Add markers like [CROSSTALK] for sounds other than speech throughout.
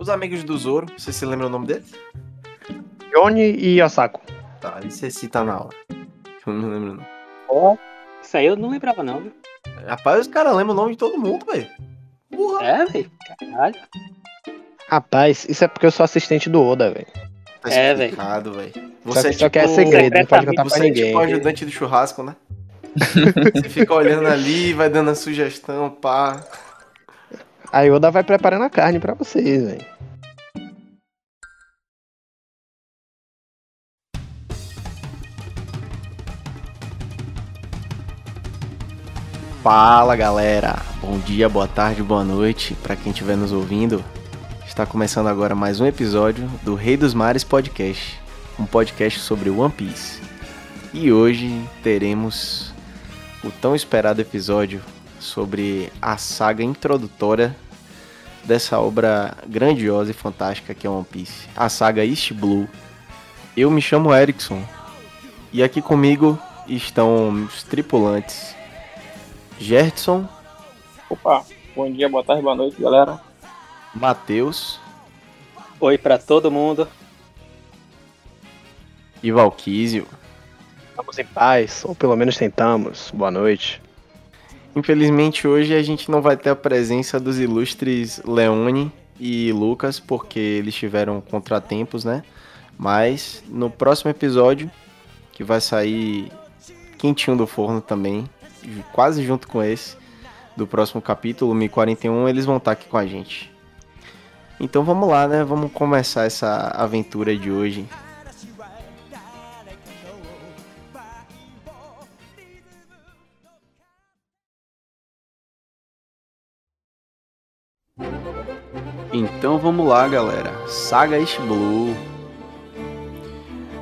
Os amigos do Zoro, você se lembra o nome deles? Yoni e Osako. Tá, e você cita na aula. Eu não lembro não. Ó, isso aí eu não lembrava não, viu? Rapaz, os caras lembram o nome de todo mundo, velho. É, velho. Caralho. Rapaz, isso é porque eu sou assistente do Oda, velho. Tá É, velho. explicado, velho. Só, Você é só que é tipo- segredo, não pode contar pra Você é ninguém. tipo o ajudante do churrasco, né? [LAUGHS] você fica olhando ali, vai dando a sugestão, pá. Aí Oda vai preparando a carne pra vocês, velho. Fala galera, bom dia, boa tarde, boa noite para quem estiver nos ouvindo. Está começando agora mais um episódio do Rei dos Mares Podcast, um podcast sobre One Piece. E hoje teremos o tão esperado episódio sobre a saga introdutória dessa obra grandiosa e fantástica que é One Piece, a saga East Blue. Eu me chamo Erickson e aqui comigo estão os tripulantes Gertson, Opa, bom dia, boa tarde, boa noite, galera. Matheus Oi pra todo mundo. e Valquísio. Estamos em paz, ou pelo menos tentamos. Boa noite. Infelizmente hoje a gente não vai ter a presença dos ilustres Leone e Lucas, porque eles tiveram contratempos, né? Mas no próximo episódio, que vai sair quentinho do forno também, quase junto com esse, do próximo capítulo, 1041, eles vão estar aqui com a gente. Então vamos lá, né? Vamos começar essa aventura de hoje. Então vamos lá, galera. Saga East Blue.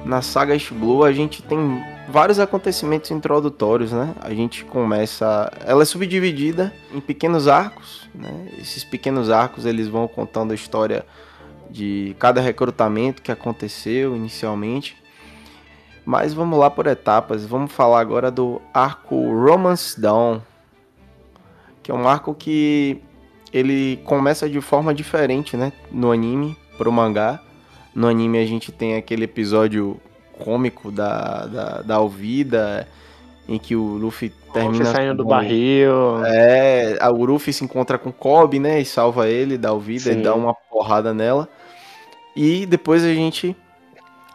Na Saga East Blue a gente tem vários acontecimentos introdutórios, né? A gente começa, ela é subdividida em pequenos arcos, né? Esses pequenos arcos eles vão contando a história de cada recrutamento que aconteceu inicialmente. Mas vamos lá por etapas. Vamos falar agora do arco Romance Dawn, que é um arco que ele começa de forma diferente, né? No anime, pro mangá. No anime a gente tem aquele episódio cômico da, da, da Alvida, em que o Luffy termina... Você saindo do com- barril. É, a- o Luffy se encontra com o Kobe, né? E salva ele da Alvida Sim. e dá uma porrada nela. E depois a gente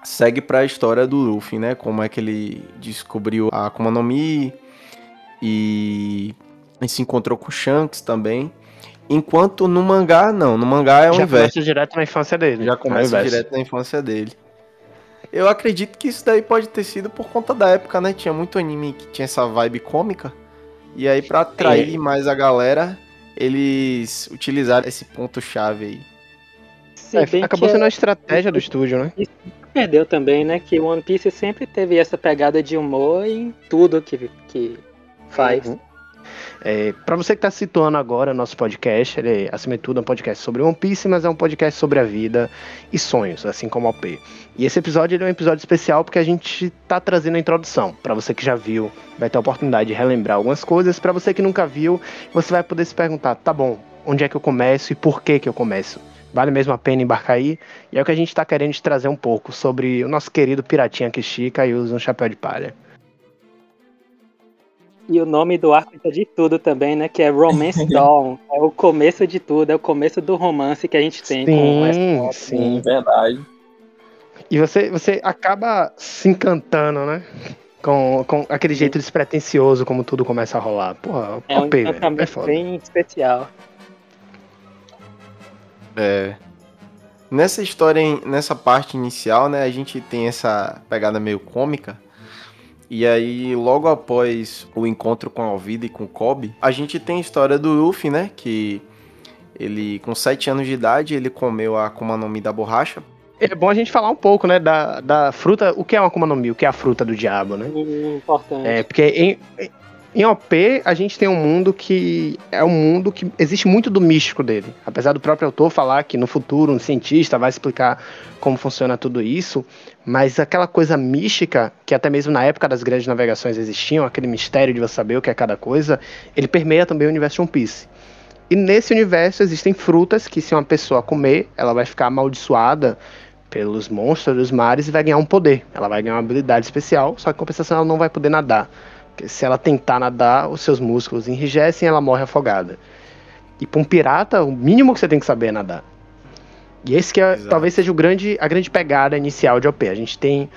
segue pra história do Luffy, né? Como é que ele descobriu a Akuma no Mi e ele se encontrou com o Shanks também. Enquanto no mangá, não. No mangá é o Já inverso. começa direto na infância dele. Já É começa inverso. direto na infância dele. Eu acredito que isso daí pode ter sido por conta da época, né? Tinha muito anime que tinha essa vibe cômica. E aí, pra atrair mais a galera, eles utilizaram esse ponto-chave aí. Se É, acabou que sendo uma estratégia do estúdio, né? perdeu também, né? Que One Piece sempre teve essa pegada de humor em tudo que, que faz. Uhum. É, para você que tá se situando agora, nosso podcast, ele, é, acima de tudo, é um podcast sobre One Piece, mas é um podcast sobre a vida e sonhos, assim como o. E esse episódio é um episódio especial porque a gente tá trazendo a introdução. Para você que já viu, vai ter a oportunidade de relembrar algumas coisas. Para você que nunca viu, você vai poder se perguntar: tá bom, onde é que eu começo e por que que eu começo? Vale mesmo a pena embarcar aí? E é o que a gente tá querendo te trazer um pouco sobre o nosso querido piratinha que estica e usa um chapéu de palha. E o nome do arco é de tudo também, né? Que é Romance [LAUGHS] Dawn. É o começo de tudo, é o começo do romance que a gente tem com essa Sim, obra. sim. verdade. E você, você acaba se encantando, né? Com, com aquele jeito despretensioso como tudo começa a rolar. Porra, É um OP, velho. É encantamento foda. bem especial. É. Nessa história, nessa parte inicial, né, a gente tem essa pegada meio cômica. E aí, logo após o encontro com a Alvida e com o Kobe, a gente tem a história do Luffy, né, que ele, com 7 anos de idade, ele comeu a Akuma no Mi da borracha. É bom a gente falar um pouco, né, da, da fruta. O que é uma Akuma no Mi? O que é a fruta do diabo, né? Importante. É, porque em, em OP a gente tem um mundo que é um mundo que existe muito do místico dele. Apesar do próprio autor falar que no futuro um cientista vai explicar como funciona tudo isso, mas aquela coisa mística que até mesmo na época das grandes navegações existiam, aquele mistério de você saber o que é cada coisa, ele permeia também o universo de One Piece. E nesse universo existem frutas que, se uma pessoa comer, ela vai ficar amaldiçoada pelos monstros dos mares e vai ganhar um poder. Ela vai ganhar uma habilidade especial, só que em compensação ela não vai poder nadar. Porque se ela tentar nadar, os seus músculos enrijecem e ela morre afogada. E para um pirata, o mínimo que você tem que saber é nadar. E esse que é, talvez seja o grande, a grande pegada inicial de OP. A gente tem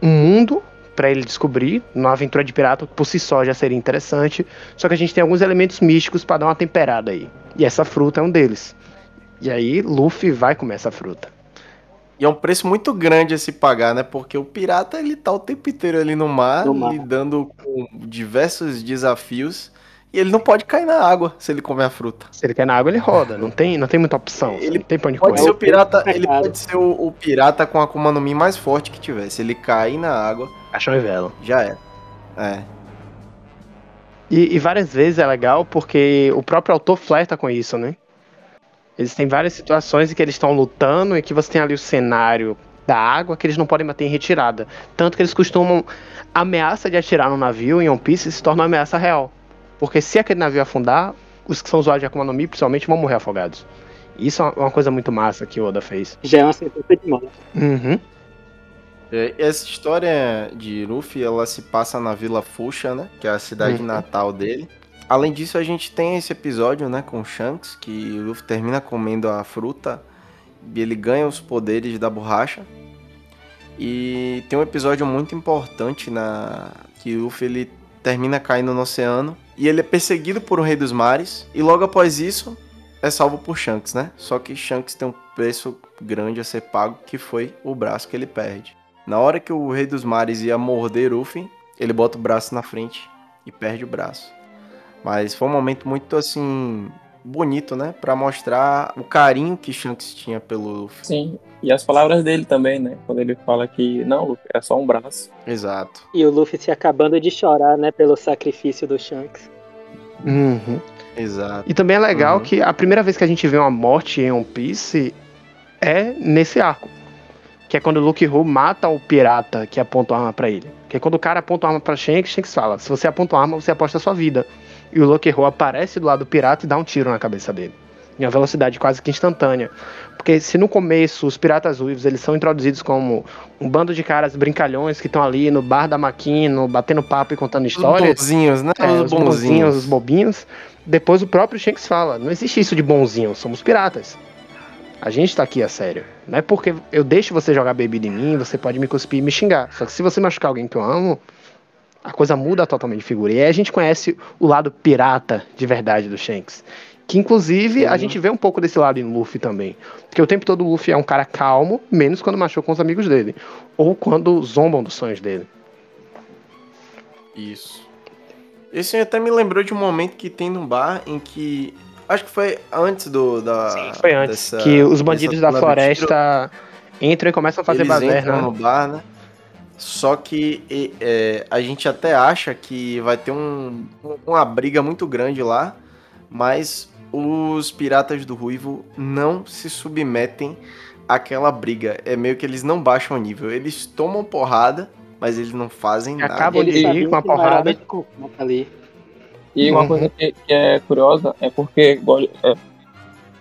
um mundo para ele descobrir, numa aventura de pirata que por si só já seria interessante, só que a gente tem alguns elementos místicos para dar uma temperada aí. E essa fruta é um deles. E aí Luffy vai comer essa fruta. E é um preço muito grande a se pagar, né? Porque o pirata ele tá o tempo inteiro ali no mar, no mar. lidando com diversos desafios. E ele não pode cair na água se ele comer a fruta. Se ele cair na água, ele roda. Não tem, não tem muita opção. Ele tem pode correr. ser o pirata. Ele pode ser o, o, pirata com a Akuma no Mi mais forte que tiver. Se ele cair na água. Achou e velo. Já é. É. E, e, várias vezes é legal porque o próprio autor flerta com isso, né? Eles têm várias situações em que eles estão lutando e que você tem ali o cenário da água que eles não podem manter em retirada. Tanto que eles costumam. A ameaça de atirar no navio em One Piece se torna uma ameaça real. Porque se aquele navio afundar, os que são usuários de Akuma no Mi, principalmente, vão morrer afogados. Isso é uma coisa muito massa que o Oda fez. Já é uma sentença de morte. Uhum. É, essa história de Luffy, ela se passa na Vila Fuxa, né? Que é a cidade uhum. natal dele. Além disso, a gente tem esse episódio, né, com o Shanks, que o Luffy termina comendo a fruta e ele ganha os poderes da borracha. E tem um episódio muito importante na que o Luffy ele termina caindo no oceano e ele é perseguido por um rei dos mares e logo após isso é salvo por Shanks, né? Só que Shanks tem um preço grande a ser pago, que foi o braço que ele perde. Na hora que o rei dos mares ia morder Luffy, ele bota o braço na frente e perde o braço. Mas foi um momento muito assim bonito, né, para mostrar o carinho que Shanks tinha pelo Luffy. Sim, e as palavras dele também, né? Quando ele fala que não, Luffy, é só um braço. Exato. E o Luffy se acabando de chorar, né, pelo sacrifício do Shanks. Uhum. Exato. E também é legal uhum. que a primeira vez que a gente vê uma morte em One Piece é nesse arco. Que é quando o Luke Ho mata o pirata que aponta a arma para ele. Que é quando o cara aponta a arma pra Shanks, Shanks fala: se você aponta a arma, você aposta a sua vida. E o Luke Ho aparece do lado do pirata e dá um tiro na cabeça dele em uma velocidade quase que instantânea. Porque se no começo os piratas ruivos eles são introduzidos como um bando de caras brincalhões que estão ali no bar da Maquino, batendo papo e contando histórias. Os bonzinhos, né? É, os bonzinhos, os bobinhos. Depois o próprio Shanks fala: não existe isso de bonzinho, somos piratas. A gente tá aqui a sério. Não é porque eu deixo você jogar bebida em mim, você pode me cuspir e me xingar. Só que se você machucar alguém que eu amo, a coisa muda totalmente de figura. E aí a gente conhece o lado pirata de verdade do Shanks. Que inclusive a gente vê um pouco desse lado em Luffy também. Porque o tempo todo o Luffy é um cara calmo, menos quando machuca com os amigos dele. Ou quando zombam dos sonhos dele. Isso. Esse até me lembrou de um momento que tem num bar em que. Acho que foi antes do. Da, Sim, foi antes. Dessa, que os bandidos da floresta entram e começam a fazer baderna. no bar, né? Só que é, a gente até acha que vai ter um, uma briga muito grande lá, mas os piratas do Ruivo não se submetem àquela briga. É meio que eles não baixam o nível. Eles tomam porrada, mas eles não fazem nada. Acabam de ir com a porrada. Ali. E uma uhum. coisa que, que, é curiosa é porque é,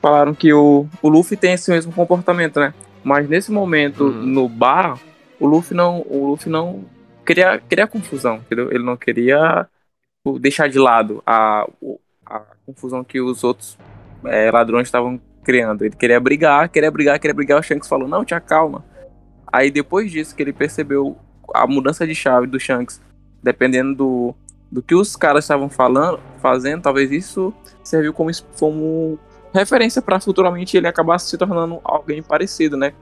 falaram que o, o Luffy tem esse mesmo comportamento, né? Mas nesse momento, uhum. no bar, o Luffy não, o Luffy não queria, queria confusão, entendeu? Ele não queria tipo, deixar de lado a, a confusão que os outros é, ladrões estavam criando. Ele queria brigar, queria brigar, queria brigar. O Shanks falou: Não, te acalma. Aí depois disso que ele percebeu a mudança de chave do Shanks, dependendo do, do que os caras estavam falando, fazendo, talvez isso serviu como, como referência para futuramente ele acabar se tornando alguém parecido, né?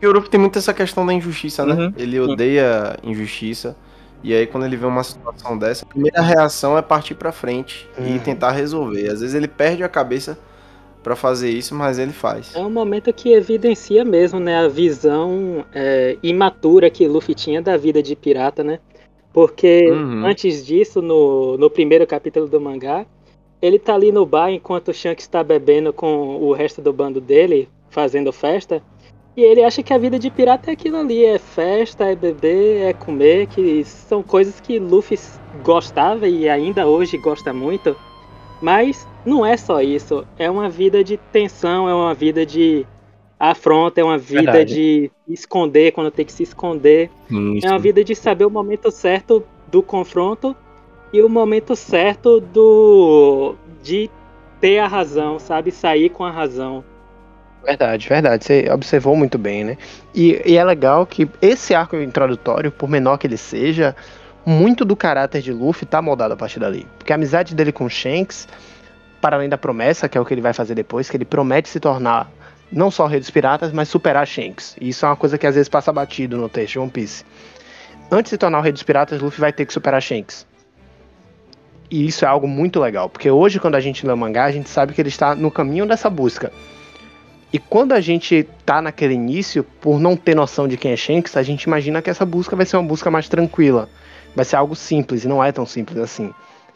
o Europe tem muito essa questão da injustiça, né? Uhum. Ele odeia injustiça. E aí, quando ele vê uma situação dessa, a primeira reação é partir para frente uhum. e tentar resolver. Às vezes ele perde a cabeça para fazer isso, mas ele faz. É um momento que evidencia mesmo, né, a visão é, imatura que Luffy tinha da vida de pirata, né? Porque uhum. antes disso, no, no primeiro capítulo do mangá, ele tá ali no bar enquanto o Shanks está bebendo com o resto do bando dele, fazendo festa. E ele acha que a vida de pirata é aquilo ali, é festa, é beber, é comer, que são coisas que Luffy gostava e ainda hoje gosta muito. Mas não é só isso. É uma vida de tensão, é uma vida de afronta, é uma vida Verdade. de esconder quando tem que se esconder. Isso. É uma vida de saber o momento certo do confronto e o momento certo do de ter a razão, sabe? Sair com a razão. Verdade, verdade. Você observou muito bem, né? E, e, é legal que esse arco introdutório, por menor que ele seja, muito do caráter de Luffy tá moldado a partir dali. Porque a amizade dele com Shanks, para além da promessa, que é o que ele vai fazer depois, que ele promete se tornar não só o rei dos piratas, mas superar Shanks. E isso é uma coisa que às vezes passa batido no texto de One Piece. Antes de se tornar o rei dos piratas, Luffy vai ter que superar Shanks. E isso é algo muito legal, porque hoje quando a gente lê o mangá, a gente sabe que ele está no caminho dessa busca. E quando a gente tá naquele início, por não ter noção de quem é Shanks, a gente imagina que essa busca vai ser uma busca mais tranquila. Vai ser algo simples, e não é tão simples assim.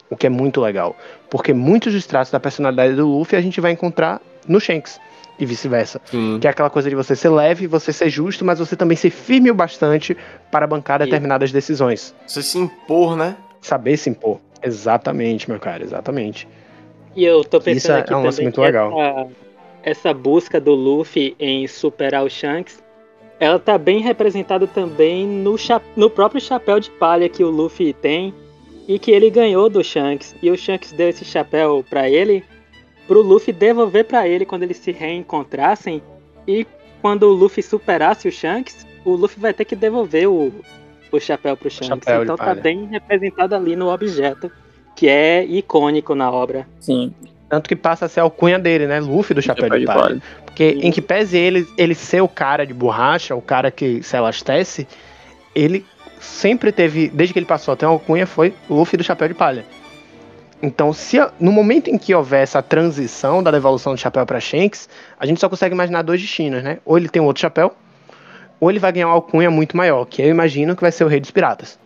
O que é muito legal. Porque muitos dos traços da personalidade do Luffy a gente vai encontrar no Shanks. E vice-versa. Que é aquela coisa de você ser leve, você ser justo, mas você também ser firme o bastante para bancar determinadas decisões. Você se impor, né? Saber se impor. Exatamente, meu cara, exatamente. E eu tô pensando Isso é aqui é um também muito legal. Essa essa busca do Luffy em superar o Shanks, ela tá bem representada também no, no próprio chapéu de palha que o Luffy tem e que ele ganhou do Shanks. E o Shanks deu esse chapéu para ele, pro Luffy devolver para ele quando eles se reencontrassem. E quando o Luffy superasse o Shanks, o Luffy vai ter que devolver o, o chapéu pro Shanks. Chapéu então tá bem representado ali no objeto, que é icônico na obra. Sim. Tanto que passa a ser a alcunha dele, né? Luffy do Chapéu, Chapéu de, Palha. palha. Porque Sim. em que pese ele, ele ser o cara de borracha, o cara que se elastece, ele sempre teve, desde que ele passou até a alcunha, foi Luffy do Chapéu de Palha. Então, se no momento em que houver essa transição da devolução do chapéu para Shanks, a gente só consegue imaginar dois destinos, né? Ou ele tem um outro chapéu, ou ele vai ganhar uma alcunha muito maior, que eu imagino que vai ser o Rei dos Piratas.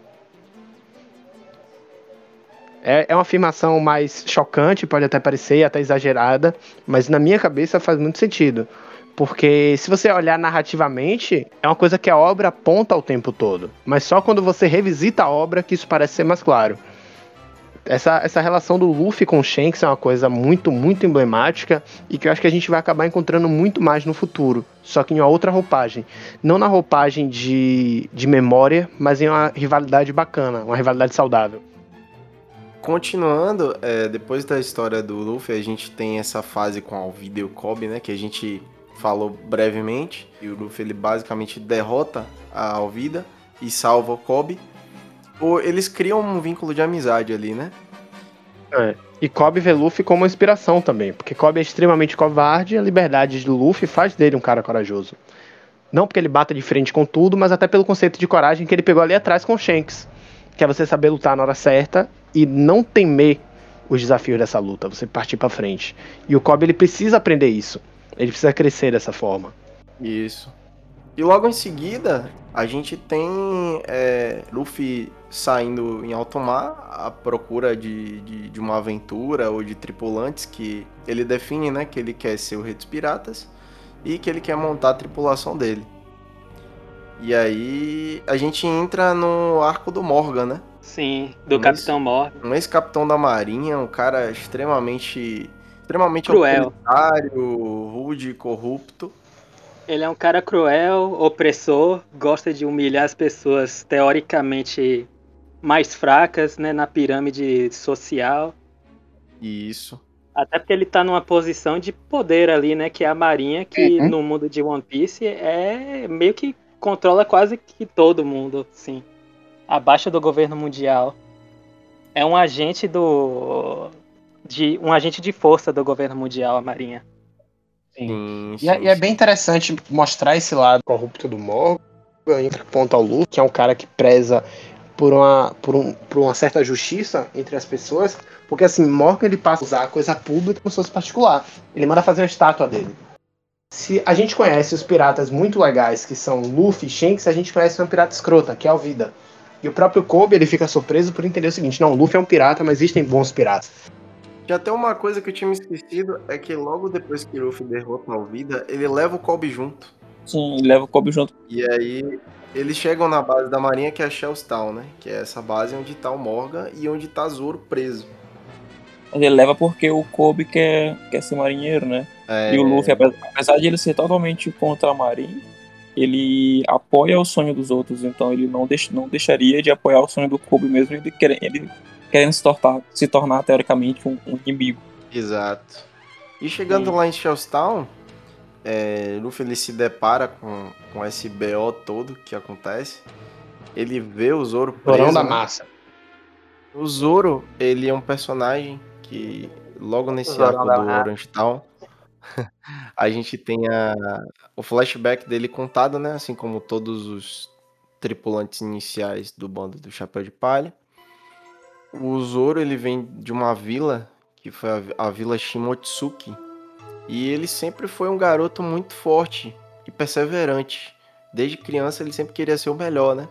É, é uma afirmação mais chocante, pode até parecer, até exagerada, mas na minha cabeça faz muito sentido. Porque se você olhar narrativamente, é uma coisa que a obra aponta o tempo todo. Mas só quando você revisita a obra que isso parece ser mais claro. Essa, essa relação do Luffy com o Shanks é uma coisa muito, muito emblemática e que eu acho que a gente vai acabar encontrando muito mais no futuro. Só que em uma outra roupagem. Não na roupagem de, de memória, mas em uma rivalidade bacana, uma rivalidade saudável. Continuando, é, depois da história do Luffy, a gente tem essa fase com a Alvida e o Kobe, né? Que a gente falou brevemente. E o Luffy, ele basicamente derrota a Alvida e salva o Kobe. Ou eles criam um vínculo de amizade ali, né? É. E Kobe vê Luffy como inspiração também, porque Kobe é extremamente covarde e a liberdade do Luffy faz dele um cara corajoso. Não porque ele bata de frente com tudo, mas até pelo conceito de coragem que ele pegou ali atrás com o Shanks. Que é você saber lutar na hora certa e não temer os desafios dessa luta, você partir para frente. E o Kobe ele precisa aprender isso. Ele precisa crescer dessa forma. Isso. E logo em seguida, a gente tem é, Luffy saindo em alto mar à procura de, de, de, uma aventura ou de tripulantes que ele define, né? Que ele quer ser o rei dos piratas e que ele quer montar a tripulação dele. E aí a gente entra no arco do Morgan, né? Sim, do um Capitão Morgan. Um ex-capitão da Marinha, um cara extremamente. extremamente cruel. rude, corrupto. Ele é um cara cruel, opressor, gosta de humilhar as pessoas teoricamente mais fracas, né, na pirâmide social. Isso. Até porque ele tá numa posição de poder ali, né, que é a Marinha, que uhum. no mundo de One Piece é meio que controla quase que todo mundo, sim abaixo do governo mundial. É um agente do. De, um agente de força do governo mundial, a Marinha. Sim. sim, e, é, e, é, bem interessante mostrar esse lado corrupto do Morgan, ponto ao Luke, que é um cara que preza por uma, por, um, por uma certa justiça entre as pessoas, porque assim, Morgan ele passa a usar a coisa pública como se fosse particular. Ele manda fazer uma estátua dele. Se a gente conhece os piratas muito legais, que são Luffy e Shanks, a gente conhece um pirata escrota, que é a Vida. E o próprio Kobe ele fica surpreso por entender o seguinte: não, o Luffy é um pirata, mas existem bons piratas. E até uma coisa que eu tinha me esquecido é que logo depois que o Luffy derrota a Alvida, ele leva o Kobe junto. Sim, ele leva o Kobe junto. E aí eles chegam na base da marinha que é a Shellstown, né? Que é essa base onde tá o Morgan e onde tá Zoro preso. Mas ele leva porque o Kobe quer, quer ser marinheiro, né? É... E o Luffy, apesar de ele ser totalmente contra a marinha, ele apoia o sonho dos outros, então ele não, deix, não deixaria de apoiar o sonho do Kobe mesmo, ele, quer, ele querendo se tornar, se tornar teoricamente um, um inimigo. Exato. E chegando lá em Shellstown, é, Luffy ele se depara com, com esse BO todo que acontece. Ele vê o Zoro preso. Porão da massa. O Zoro, ele é um personagem que logo nesse arco do Orange Town, [LAUGHS] a gente tem a, o flashback dele contado, né? Assim como todos os tripulantes iniciais do bando do Chapéu de Palha. O Zoro, ele vem de uma vila, que foi a, a vila Shimotsuki, e ele sempre foi um garoto muito forte e perseverante. Desde criança ele sempre queria ser o melhor, né?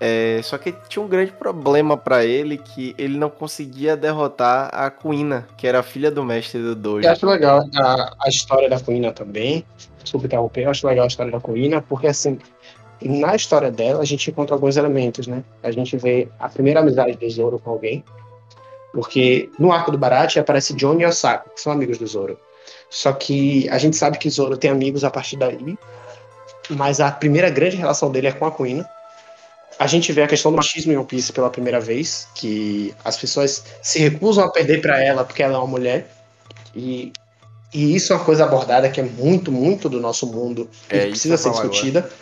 É, só que tinha um grande problema para ele que ele não conseguia derrotar a Kuina, que era a filha do mestre do Dojo. Eu acho legal a, a história da Kuina também. Desculpa interromper, eu acho legal a história da Kuina, porque assim, na história dela a gente encontra alguns elementos, né? A gente vê a primeira amizade do Zoro com alguém, porque no arco do Barate aparece Johnny e Osaka, que são amigos do Zoro. Só que a gente sabe que Zoro tem amigos a partir daí, mas a primeira grande relação dele é com a Kuina a gente vê a questão do machismo em One Piece pela primeira vez, que as pessoas se recusam a perder para ela porque ela é uma mulher. E, e isso é uma coisa abordada que é muito, muito do nosso mundo e é, precisa ser discutida. Agora.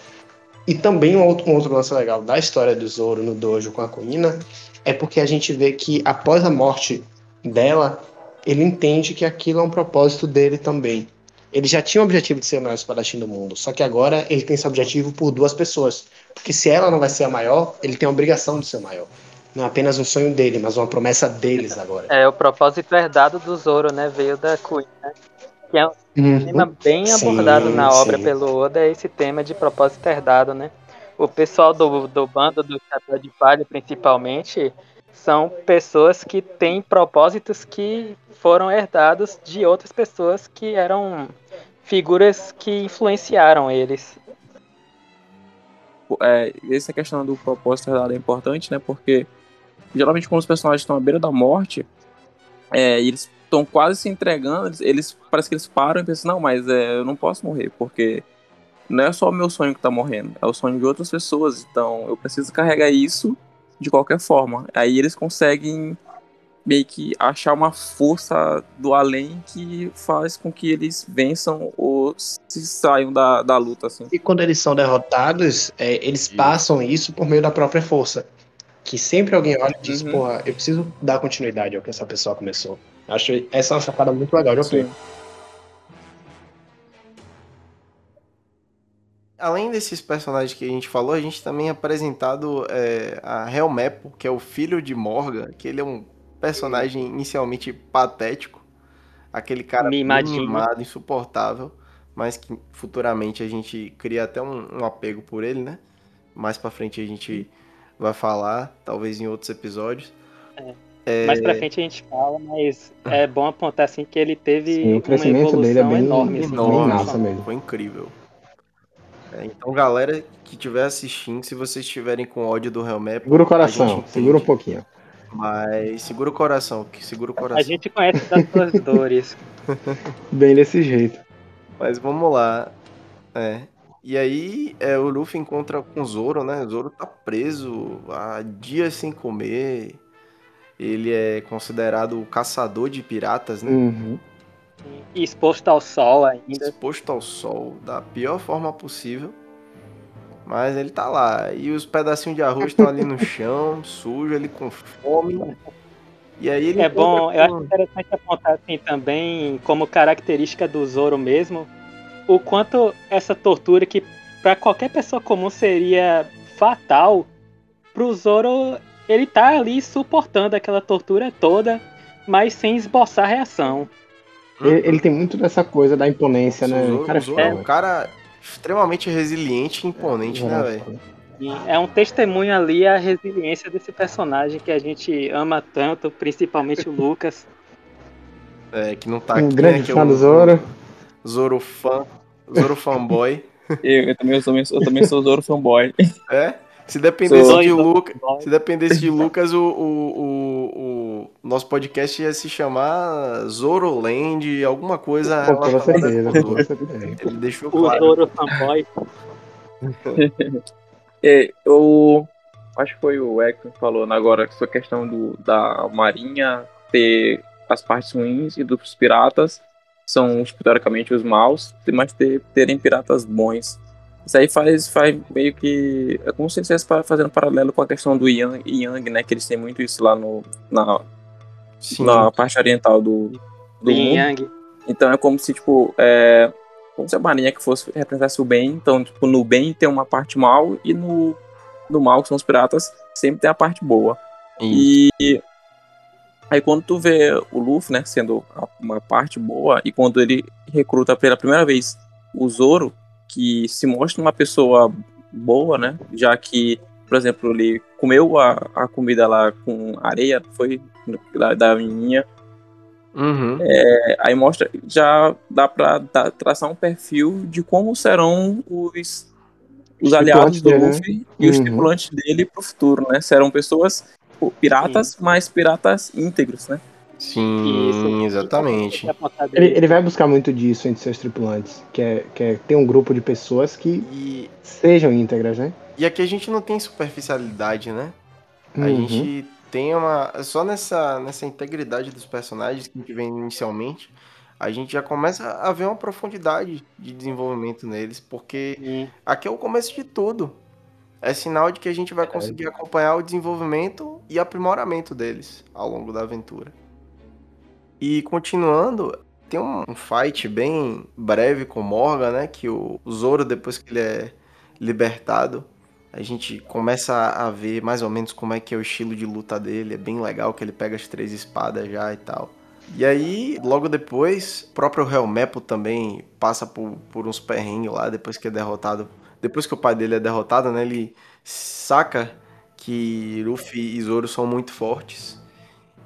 E também um outro, um outro lance legal da história do Zoro no dojo com a Kuina é porque a gente vê que após a morte dela, ele entende que aquilo é um propósito dele também. Ele já tinha o objetivo de ser o maior espadachim do mundo, só que agora ele tem esse objetivo por duas pessoas. Porque se ela não vai ser a maior, ele tem a obrigação de ser maior. Não é apenas um sonho dele, mas uma promessa deles agora. É, o propósito herdado do Zoro, né? Veio da Queen, né? Que é um uhum. tema bem sim, abordado na obra sim. pelo Oda, é esse tema de propósito herdado, né? O pessoal do, do bando do Chapéu de Palha, principalmente, são pessoas que têm propósitos que foram herdados de outras pessoas que eram figuras que influenciaram eles é, essa questão do propósito é importante, né? Porque geralmente quando os personagens estão à beira da morte, é, eles estão quase se entregando, eles, eles, parece que eles param e pensam, não, mas é, eu não posso morrer, porque não é só o meu sonho que está morrendo, é o sonho de outras pessoas, então eu preciso carregar isso de qualquer forma. Aí eles conseguem meio que achar uma força do além que faz com que eles vençam ou se saiam da, da luta. Assim. E quando eles são derrotados, é, eles passam isso por meio da própria força. Que sempre alguém olha e diz, uhum. porra, eu preciso dar continuidade ao que essa pessoa começou. Acho essa é uma sacada muito legal de Sim. Além desses personagens que a gente falou, a gente também é apresentado é, a Helmepo, que é o filho de Morgan, que ele é um personagem inicialmente patético, aquele cara mimado, insuportável, mas que futuramente a gente cria até um, um apego por ele, né? Mais para frente a gente vai falar, talvez em outros episódios. É. É... Mais pra frente a gente fala, mas é bom apontar assim que ele teve Sim, o crescimento uma dele é bem enorme, assim, enorme massa mesmo. Foi incrível. É, então, galera que estiver assistindo, se vocês estiverem com ódio do Helmap, segura o coração, segura um pouquinho. Mas segura o coração, que segura o coração. A gente conhece das suas [LAUGHS] dores. Bem desse jeito. Mas vamos lá. É. E aí é, o Luffy encontra com o Zoro, né? O Zoro tá preso há dias sem comer. Ele é considerado o caçador de piratas, né? Uhum. E exposto ao sol ainda. Exposto ao sol da pior forma possível. Mas ele tá lá. E os pedacinhos de arroz estão ali no chão, [LAUGHS] sujo, ele com fome. E aí ele É bom, eu acho interessante apontar assim também, como característica do Zoro mesmo, o quanto essa tortura que para qualquer pessoa comum seria fatal, pro Zoro ele tá ali suportando aquela tortura toda, mas sem esboçar reação. Ele, ele tem muito dessa coisa da imponência, né? O cara, é, o cara extremamente resiliente e imponente, né, velho? É um testemunho ali a resiliência desse personagem que a gente ama tanto, principalmente o [LAUGHS] Lucas. É, que não tá um aqui, grande né, fã é o, do Zoro. Zoro fã. Zoro fanboy. [LAUGHS] eu, eu, também, eu, também, eu também sou Zoro fanboy. É? Se dependesse de Lucas, se dependesse de Lucas, o, o, o, o, nosso podcast ia se chamar Zoroland, alguma coisa. Com toda certeza. Ele deixou claro. O Zoro fanboy. [LAUGHS] é, eu acho que foi o Eco que falou agora essa questão do, da Marinha ter as partes ruins e dos piratas são teoricamente os maus, mas ter, terem piratas bons. Isso aí faz, faz meio que. É como se eles estivessem fazendo paralelo com a questão do Yang, Yang, né? Que eles têm muito isso lá no, na, na parte oriental do, do Yang. Então é como se, tipo, é, como se a marinha que fosse representasse o bem. Então, tipo, no bem tem uma parte mal e no, no mal, que são os piratas, sempre tem a parte boa. Isso. E aí quando tu vê o Luffy, né, sendo uma parte boa, e quando ele recruta pela primeira vez o Zoro, que se mostra uma pessoa boa, né? Já que, por exemplo, ele comeu a, a comida lá com areia, foi da, da menininha. Uhum. É, aí mostra, já dá pra dar, traçar um perfil de como serão os, os aliados do dele, Luffy né? e os uhum. tripulantes dele pro futuro, né? Serão pessoas piratas, Sim. mas piratas íntegros, né? Sim, Isso, exatamente. Ele, ele, vai buscar muito disso entre seus tripulantes, que é, que é ter um grupo de pessoas que e... sejam íntegras, né? E aqui a gente não tem superficialidade, né? A uhum. gente tem uma. Só nessa, nessa integridade dos personagens que a gente vê inicialmente, a gente já começa a ver uma profundidade de desenvolvimento neles, porque Sim. aqui é o começo de tudo. É sinal de que a gente vai é. conseguir acompanhar o desenvolvimento e aprimoramento deles ao longo da aventura. E continuando, tem um fight bem breve com Morgan, né? Que o Zoro, depois que ele é libertado, a gente começa a ver mais ou menos como é que é o estilo de luta dele. É bem legal que ele pega as três espadas já e tal. E aí, logo depois, o próprio Helmepo também passa por, por uns perrengues lá, depois que é derrotado. Depois que o pai dele é derrotado, né? Ele saca que Luffy e Zoro são muito fortes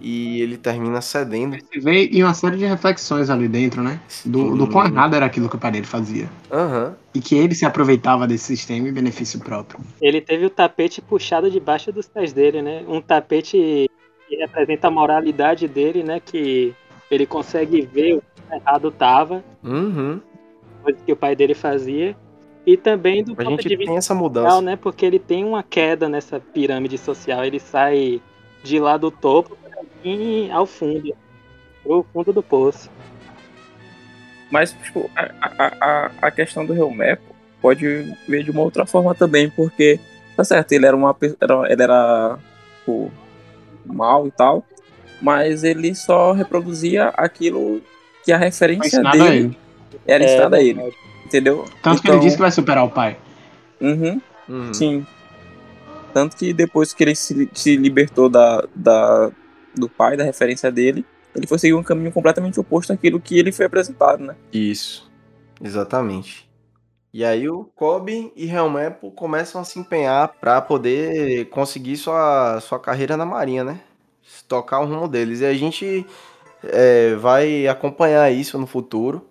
e ele termina cedendo. Você vê em uma série de reflexões ali dentro, né? Do, do quão errado era aquilo que o pai dele fazia. Uhum. E que ele se aproveitava desse sistema em benefício próprio. Ele teve o tapete puxado debaixo dos pés dele, né? Um tapete que representa a moralidade dele, né? Que ele consegue ver o que errado tava. Uhum. Coisa que o pai dele fazia. E também do a ponto gente de vista tem essa mudança, social, né? Porque ele tem uma queda nessa pirâmide social. Ele sai de lá do topo e ao fundo. Pro fundo do poço. Mas, tipo, a, a, a questão do Helmepo pode ver de uma outra forma também, porque, tá certo, ele era uma era, ele era tipo, mal e tal, mas ele só reproduzia aquilo que a referência dele era ensinada é, a ele. Entendeu? Tanto então, que ele então disse que vai superar o pai. Uhum, uhum. Sim. Tanto que depois que ele se, se libertou da, da, do pai, da referência dele, ele foi seguir um caminho completamente oposto àquilo que ele foi apresentado, né? Isso, exatamente. E aí o Kobe e Helmepo começam a se empenhar para poder conseguir sua, sua carreira na marinha, né? Tocar o rumo deles. E a gente é, vai acompanhar isso no futuro.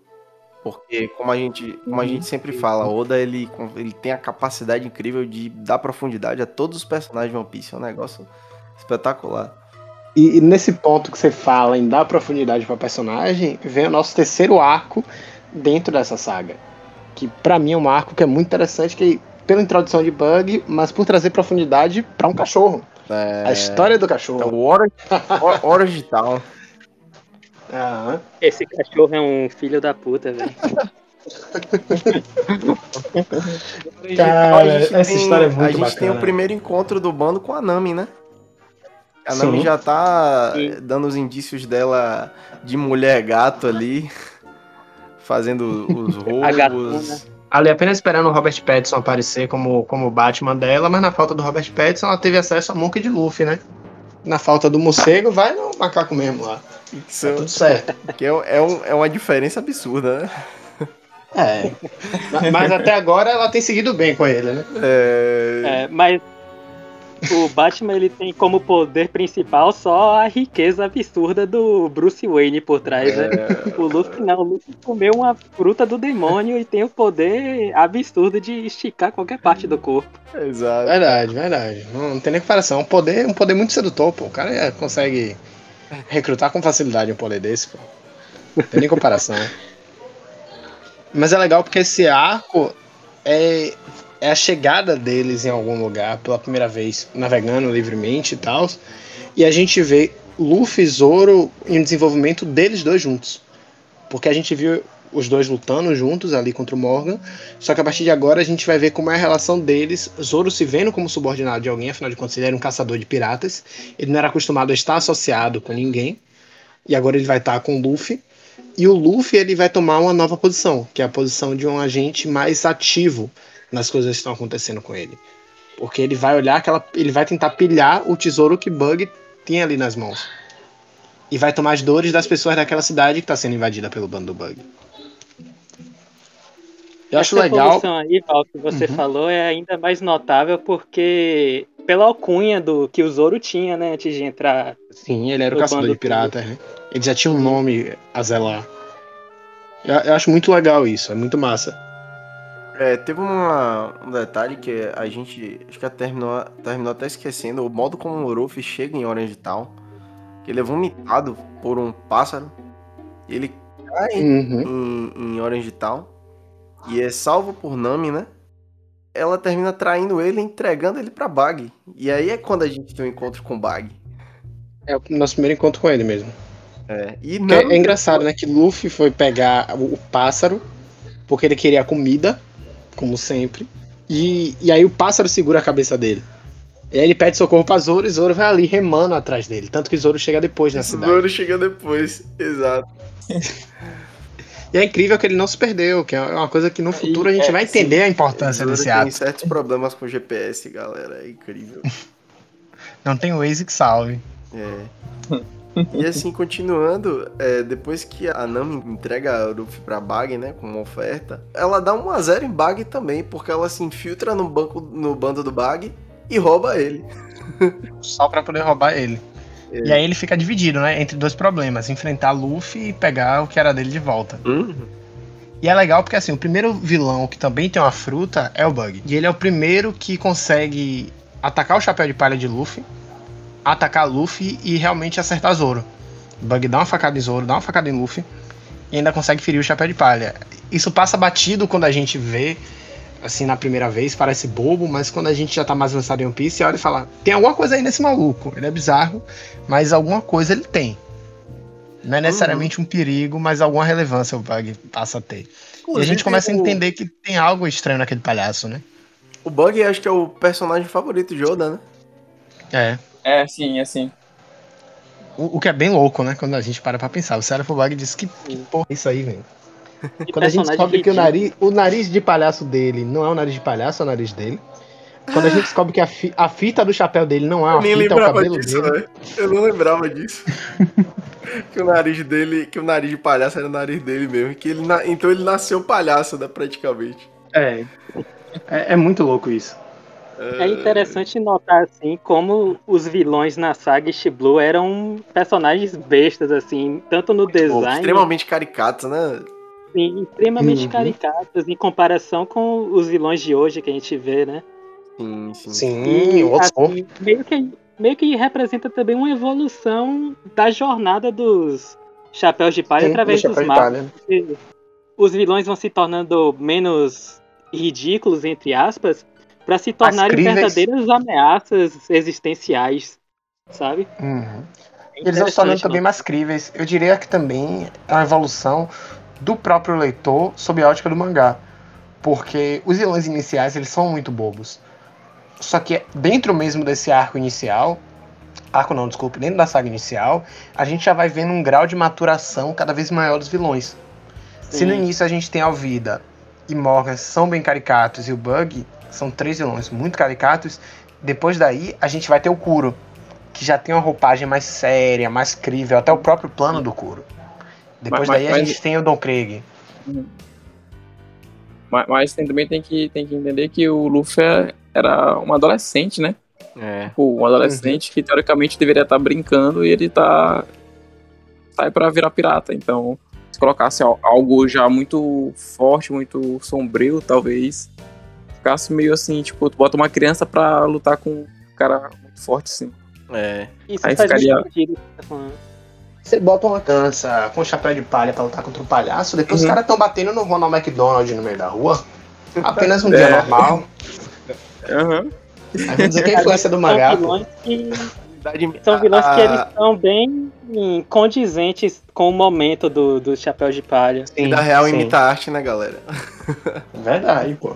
Porque, como a gente, como a gente sempre fala, Oda ele, ele tem a capacidade incrível de dar profundidade a todos os personagens de One Piece. É um negócio espetacular. E, e nesse ponto que você fala em dar profundidade para personagem, vem o nosso terceiro arco dentro dessa saga. Que para mim é um arco que é muito interessante, que pela introdução de Bug, mas por trazer profundidade para um cachorro. É... A história do cachorro. Então, hora, hora digital. Aham. Esse cachorro é um filho da puta, velho. Cara, essa tem, história é muito A gente bacana. tem o primeiro encontro do bando com a Nami, né? A Nami Sim. já tá Sim. dando os indícios dela de mulher gato ali, fazendo os [LAUGHS] roubos. Ali apenas esperando o Robert Pattinson aparecer como, como Batman dela, mas na falta do Robert Pattinson ela teve acesso a Monk de Luffy, né? Na falta do morcego, vai no macaco mesmo lá. Isso, tá tudo certo. Que é, é, um, é uma diferença absurda, né? É. [LAUGHS] mas até agora ela tem seguido bem com ele, né? É... é mas o Batman ele tem como poder principal só a riqueza absurda do Bruce Wayne por trás, né? é... né? O Luffy não, o Luffy comeu uma fruta do demônio e tem o poder absurdo de esticar qualquer parte do corpo. Exato. Verdade, verdade. Não, não tem nem comparação. Um poder, um poder muito sedutor, pô. O cara consegue recrutar com facilidade um poder desse, pô. Não tem nem comparação. Mas é legal porque esse arco é, é a chegada deles em algum lugar pela primeira vez, navegando livremente e tal. E a gente vê Luffy e Zoro em desenvolvimento deles dois juntos. Porque a gente viu os dois lutando juntos ali contra o Morgan. Só que a partir de agora a gente vai ver como é a relação deles. Zoro se vendo como subordinado de alguém, afinal de contas ele era um caçador de piratas. Ele não era acostumado a estar associado com ninguém. E agora ele vai estar com o Luffy. E o Luffy ele vai tomar uma nova posição, que é a posição de um agente mais ativo nas coisas que estão acontecendo com ele. Porque ele vai olhar aquela. Ele vai tentar pilhar o tesouro que Bug tem ali nas mãos. E vai tomar as dores das pessoas daquela cidade que está sendo invadida pelo bando do Bug. Eu acho Essa legal. A aí, Val, que você uhum. falou é ainda mais notável porque pela alcunha do que o Zoro tinha, né, antes de entrar. Sim, ele era o caçador de piratas, né? Ele já tinha um nome a zelar. Eu, eu acho muito legal isso, é muito massa. É, teve uma, um detalhe que a gente acho que terminou, terminou até esquecendo, o modo como o Luffy chega em Orange Town, que ele é vomitado por um pássaro, e ele cai uhum. em, em Orange Town, e é salvo por Nami, né? Ela termina traindo ele, entregando ele pra Bag. E aí é quando a gente tem um encontro com Bag. É o nosso primeiro encontro com ele mesmo. É, e Nami... é, é engraçado, né? Que Luffy foi pegar o pássaro porque ele queria comida como sempre. E, e aí o pássaro segura a cabeça dele. E aí ele pede socorro pra Zoro e Zoro vai ali remando atrás dele. Tanto que Zoro chega depois na cidade. Zoro chega depois, exato. e é incrível que ele não se perdeu, que é uma coisa que no futuro a gente é, vai entender sim. a importância Zoro desse ato. Tem certos problemas com GPS, galera, é incrível. [LAUGHS] não tem Waze que salve. É. [LAUGHS] E assim, continuando, é, depois que a Nami entrega a Luffy pra Bag, né, com uma oferta, ela dá um a zero em Bag também, porque ela se infiltra no banco, no bando do Bag e rouba ele. [LAUGHS] Só pra poder roubar ele. É. E aí ele fica dividido, né, entre dois problemas, enfrentar Luffy e pegar o que era dele de volta. Uhum. E é legal porque assim, o primeiro vilão que também tem uma fruta é o Bug. E ele é o primeiro que consegue atacar o chapéu de palha de Luffy atacar Luffy e realmente acertar Zoro. Bug dá uma facada em Zoro, dá uma facada em Luffy e ainda consegue ferir o Chapéu de Palha. Isso passa batido quando a gente vê, assim, na primeira vez, parece bobo, mas quando a gente já tá mais avançado em One Piece, olha e fala: tem alguma coisa aí nesse maluco. Ele é bizarro, mas alguma coisa ele tem. Não é necessariamente um perigo, mas alguma relevância o Bug passa a ter. E a gente começa a entender que tem algo estranho naquele palhaço, né? O Bug acho que é o personagem favorito de Oda, né? É. É, sim, é sim. O, o, que é bem louco, né? Quando a gente para pra pensar. O Sarah Fubag disse que, que porra é isso aí, velho? [LAUGHS] Quando a gente descobre que o nariz, o nariz de palhaço dele não é o nariz de palhaço, é o nariz dele. Quando a gente descobre que a, fi, a fita do chapéu dele não é uma fita, é o cabelo disso, dele. Né? Eu não lembrava disso. [LAUGHS] que o nariz dele, que o nariz de palhaço era o nariz dele mesmo. Que ele, então ele nasceu palhaço, né, praticamente. É. É, é muito louco isso. É interessante notar assim como os vilões na saga East Blue eram personagens bestas assim, tanto no design, extremamente caricatos, né? Sim, extremamente uhum. caricatos em comparação com os vilões de hoje que a gente vê, né? Sim, sim. sim e, assim, meio que meio que representa também uma evolução da jornada dos chapéus de palha sim, através do dos mapas. Os vilões vão se tornando menos ridículos entre aspas para se tornarem verdadeiras ameaças existenciais, sabe? Uhum. É Eles vão se tornando também mais críveis. Eu diria que também é uma evolução do próprio leitor sob a ótica do mangá. Porque os vilões iniciais eles são muito bobos. Só que dentro mesmo desse arco inicial, arco não, desculpe, dentro da saga inicial, a gente já vai vendo um grau de maturação cada vez maior dos vilões. Sim. Se no início a gente tem Alvida e Morgan são bem caricatos e o Bug são três vilões muito caricatos. Depois daí, a gente vai ter o Kuro, que já tem uma roupagem mais séria, mais crível, até o próprio plano do Kuro. Depois mas, daí mas, a gente tem o Don Craig. Mas, mas também tem que, tem que entender que o Luffy era um adolescente, né? É. Tipo, um adolescente uhum. que teoricamente deveria estar brincando e ele tá. sai pra virar pirata. Então, se colocasse algo já muito forte, muito sombrio, talvez ficasse meio assim, tipo, tu bota uma criança pra lutar com um cara muito forte, sim. É. Isso Aí ficaria. Sentido, tá você bota uma criança com chapéu de palha pra lutar contra um palhaço, depois uhum. os caras tão batendo no Ronald McDonald no meio da rua. [LAUGHS] Apenas um é. dia normal. Uhum. Aí vamos dizer que a influência do mangá. São vilões que, que eles são bem condizentes com o momento do, do chapéu de palha. Sim, da real sim. imita a arte, né, galera? [LAUGHS] Verdade, pô.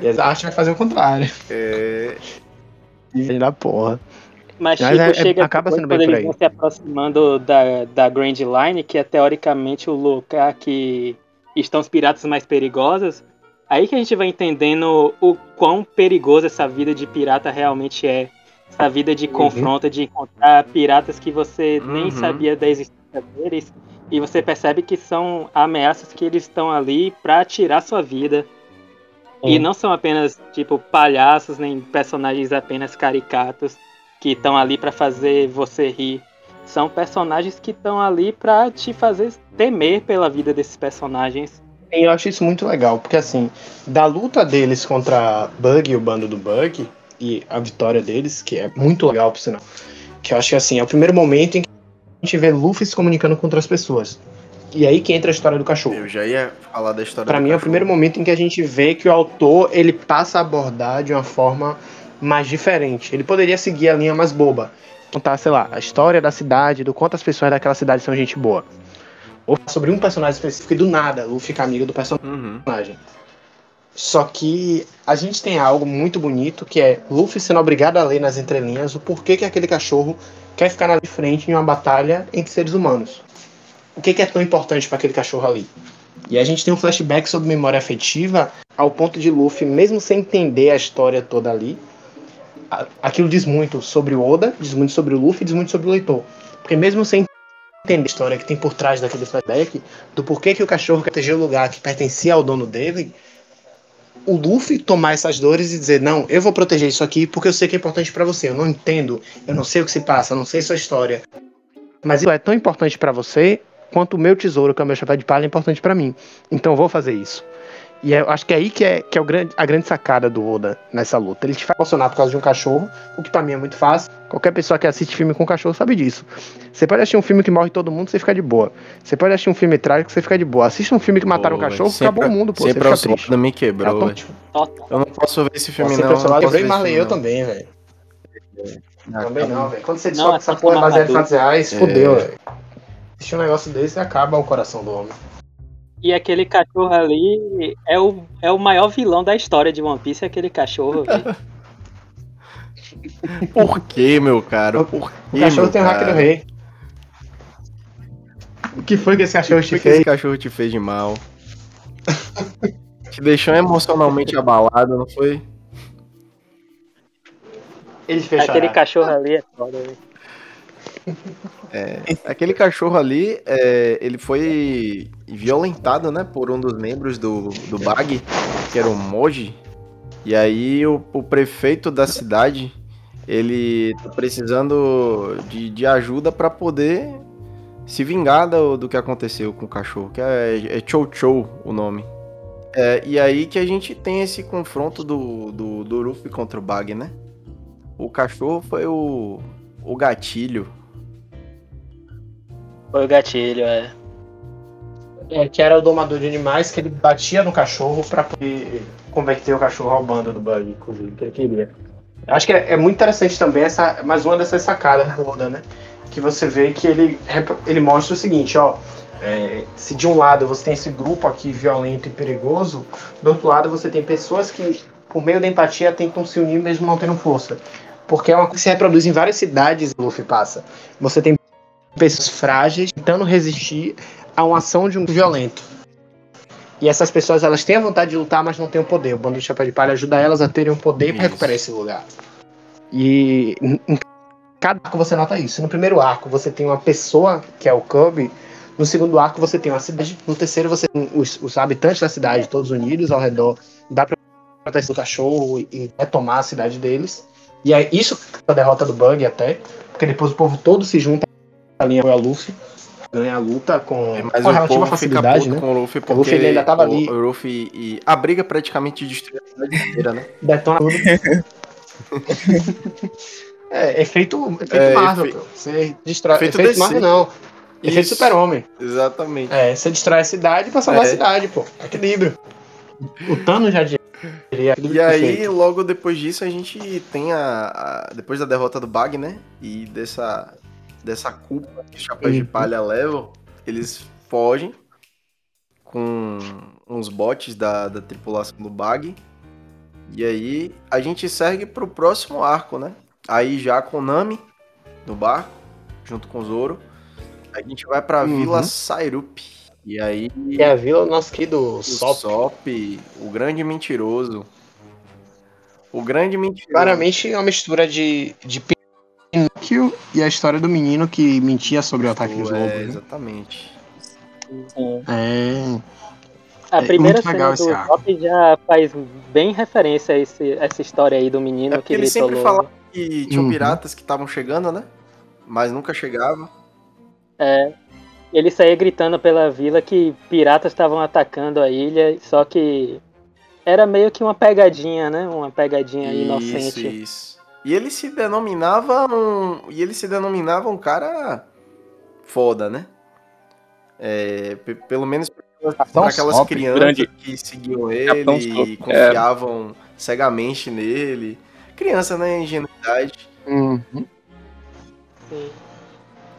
E a arte vai fazer o contrário. É. [LAUGHS] Filho da porra. Mas, Mas tipo, é, é chega acaba sendo bem eles vão se aproximando da, da Grand Line, que é teoricamente o lugar que estão os piratas mais perigosos. Aí que a gente vai entendendo o quão perigoso essa vida de pirata realmente é. Essa vida de uhum. confronto, de encontrar piratas que você uhum. nem sabia da existência deles. E você percebe que são ameaças que eles estão ali para tirar sua vida. E não são apenas, tipo, palhaços, nem personagens apenas caricatos que estão ali para fazer você rir. São personagens que estão ali para te fazer temer pela vida desses personagens. E eu acho isso muito legal, porque assim, da luta deles contra Bug e o bando do Bug, e a vitória deles, que é muito legal, por sinal, que eu acho que assim, é o primeiro momento em que a gente vê Luffy se comunicando com outras pessoas. E aí que entra a história do cachorro. Eu já ia falar da história pra mim, cachorro. é o primeiro momento em que a gente vê que o autor, ele passa a abordar de uma forma mais diferente. Ele poderia seguir a linha mais boba. Contar, sei lá, a história da cidade, do quantas pessoas daquela cidade são gente boa. Ou sobre um personagem específico e do nada o fica amigo do personagem. Uhum. Só que a gente tem algo muito bonito que é Luffy sendo obrigado a ler nas entrelinhas o porquê que aquele cachorro quer ficar na frente em uma batalha entre seres humanos. O que, que é tão importante para aquele cachorro ali? E a gente tem um flashback sobre memória afetiva ao ponto de Luffy, mesmo sem entender a história toda ali, aquilo diz muito sobre o Oda, diz muito sobre o Luffy, diz muito sobre o leitor. Porque mesmo sem entender a história que tem por trás daquele flashback, do porquê que o cachorro quer o lugar que pertencia ao dono dele, o Luffy tomar essas dores e dizer, não, eu vou proteger isso aqui porque eu sei que é importante para você, eu não entendo, eu não sei o que se passa, eu não sei sua história. Mas isso é tão importante para você quanto o meu tesouro, que é o meu chapéu de palha, é importante para mim. Então eu vou fazer isso. E eu acho que é aí que é, que é o grande, a grande sacada do Oda nessa luta. Ele te faz emocionar por causa de um cachorro, o que para mim é muito fácil. Qualquer pessoa que assiste filme com cachorro sabe disso. Você pode assistir um filme que morre todo mundo, você fica de boa. Você pode assistir um filme trágico, você fica de boa. Assiste um filme que mataram pô, um cachorro, sempre, acabou o mundo, pô. Sempre você fica triste. me quebrou, Eu não posso ver esse filme, não. Você quebrou e Marley eu também, velho. Também não, velho. Quando você descobre que essa porra é baseada em fatos reais, fodeu, velho. Assistir um negócio desse acaba o coração do homem. E aquele cachorro ali é o, é o maior vilão da história de One Piece, é aquele cachorro. [LAUGHS] Por que, meu cara? Por que, o cachorro tem o hack do rei. O que foi que esse cachorro te fez? Que esse cachorro te fez de mal? te deixou emocionalmente abalado, não foi? Ele fez Aquele chorar. cachorro ali é foda, velho. É, aquele cachorro ali, é, ele foi violentado, né, por um dos membros do, do BAG, que era o Moji. E aí o, o prefeito da cidade, ele tá precisando de, de ajuda para poder se vingar do, do que aconteceu com o cachorro, que é, é Chou Chou o nome. É, e aí que a gente tem esse confronto do, do, do contra o Bag, né? O cachorro foi o, o gatilho foi o gatilho, é. É, que era o domador de animais, que ele batia no cachorro para poder converter o cachorro ao bando do Bug, inclusive, que ele queria. Acho que é, é, muito interessante também essa, mais uma dessas sacadas do Oda, né? Que você vê que ele, ele mostra o seguinte, ó. É, se de um lado você tem esse grupo aqui violento e perigoso, do outro lado você tem pessoas que, por meio da empatia, tentam se unir mesmo não tendo força. Porque é uma coisa que se reproduz em várias cidades Luffy passa. Você tem pessoas frágeis tentando resistir a uma ação de um violento. E essas pessoas elas têm a vontade de lutar, mas não têm o poder. O bando de chapéu de palha ajuda elas a terem o poder para recuperar esse lugar. E em cada arco você nota isso. No primeiro arco você tem uma pessoa que é o Cub. No segundo arco você tem uma cidade. No terceiro você tem os, os habitantes da cidade todos unidos ao redor da proteção do cachorro e retomar a cidade deles. E aí, isso a derrota do Bug até, porque depois o povo todo se junta a linha a Luffy, ganha a luta com, É, Mas com o relativa facilidade, né? com o Luffy porque O Luffy, ele ainda tava o, ali. o Luffy e a briga praticamente destruiu a cidade inteira, né? Detona tudo. [LAUGHS] é, efeito, efeito É, Marvel, efe- pô. Você destrói. Efeito Efeito. Marvel não. Efeito Isso. Super-Homem. Exatamente. É, você destrói a cidade pra salvar É. a cidade, pô. Equilíbrio. O Thanos já diria. E aí, perfeito. logo depois disso, a gente tem a, a- Depois da derrota do Bag, né? E dessa, dessa culpa que os chapéus de Uhum. palha levam, eles fogem com uns botes da, da tripulação do Bag. E aí a gente segue pro próximo arco, né? Aí já com o Nami no barco, junto com o Zoro. A gente vai pra Uhum. Vila Sairup. E aí E a vila do nosso querido o Sop. Sop, o grande mentiroso. O grande mentiroso. Claramente é uma mistura de, de Pinóquio e a história do menino que mentia sobre o ataque dos é, lobos. né? exatamente. Sim. É. A É primeira legal cena do. Zop já faz bem referência a esse- essa história aí do menino É que ele gritou sempre lobo. falava que tinham Uhum. piratas que estavam chegando, né? Mas nunca chegava. É, ele saía gritando pela vila que piratas estavam atacando a ilha, só que era meio que uma pegadinha, né? Uma pegadinha Isso, inocente. isso. E ele se denominava um. E ele se denominava um cara foda, né? É, pe- pelo menos para aquelas Sop, crianças grande. que seguiam ele Sop, e confiavam cegamente nele. Criança, né? Ingenuidade. Uhum. Sim.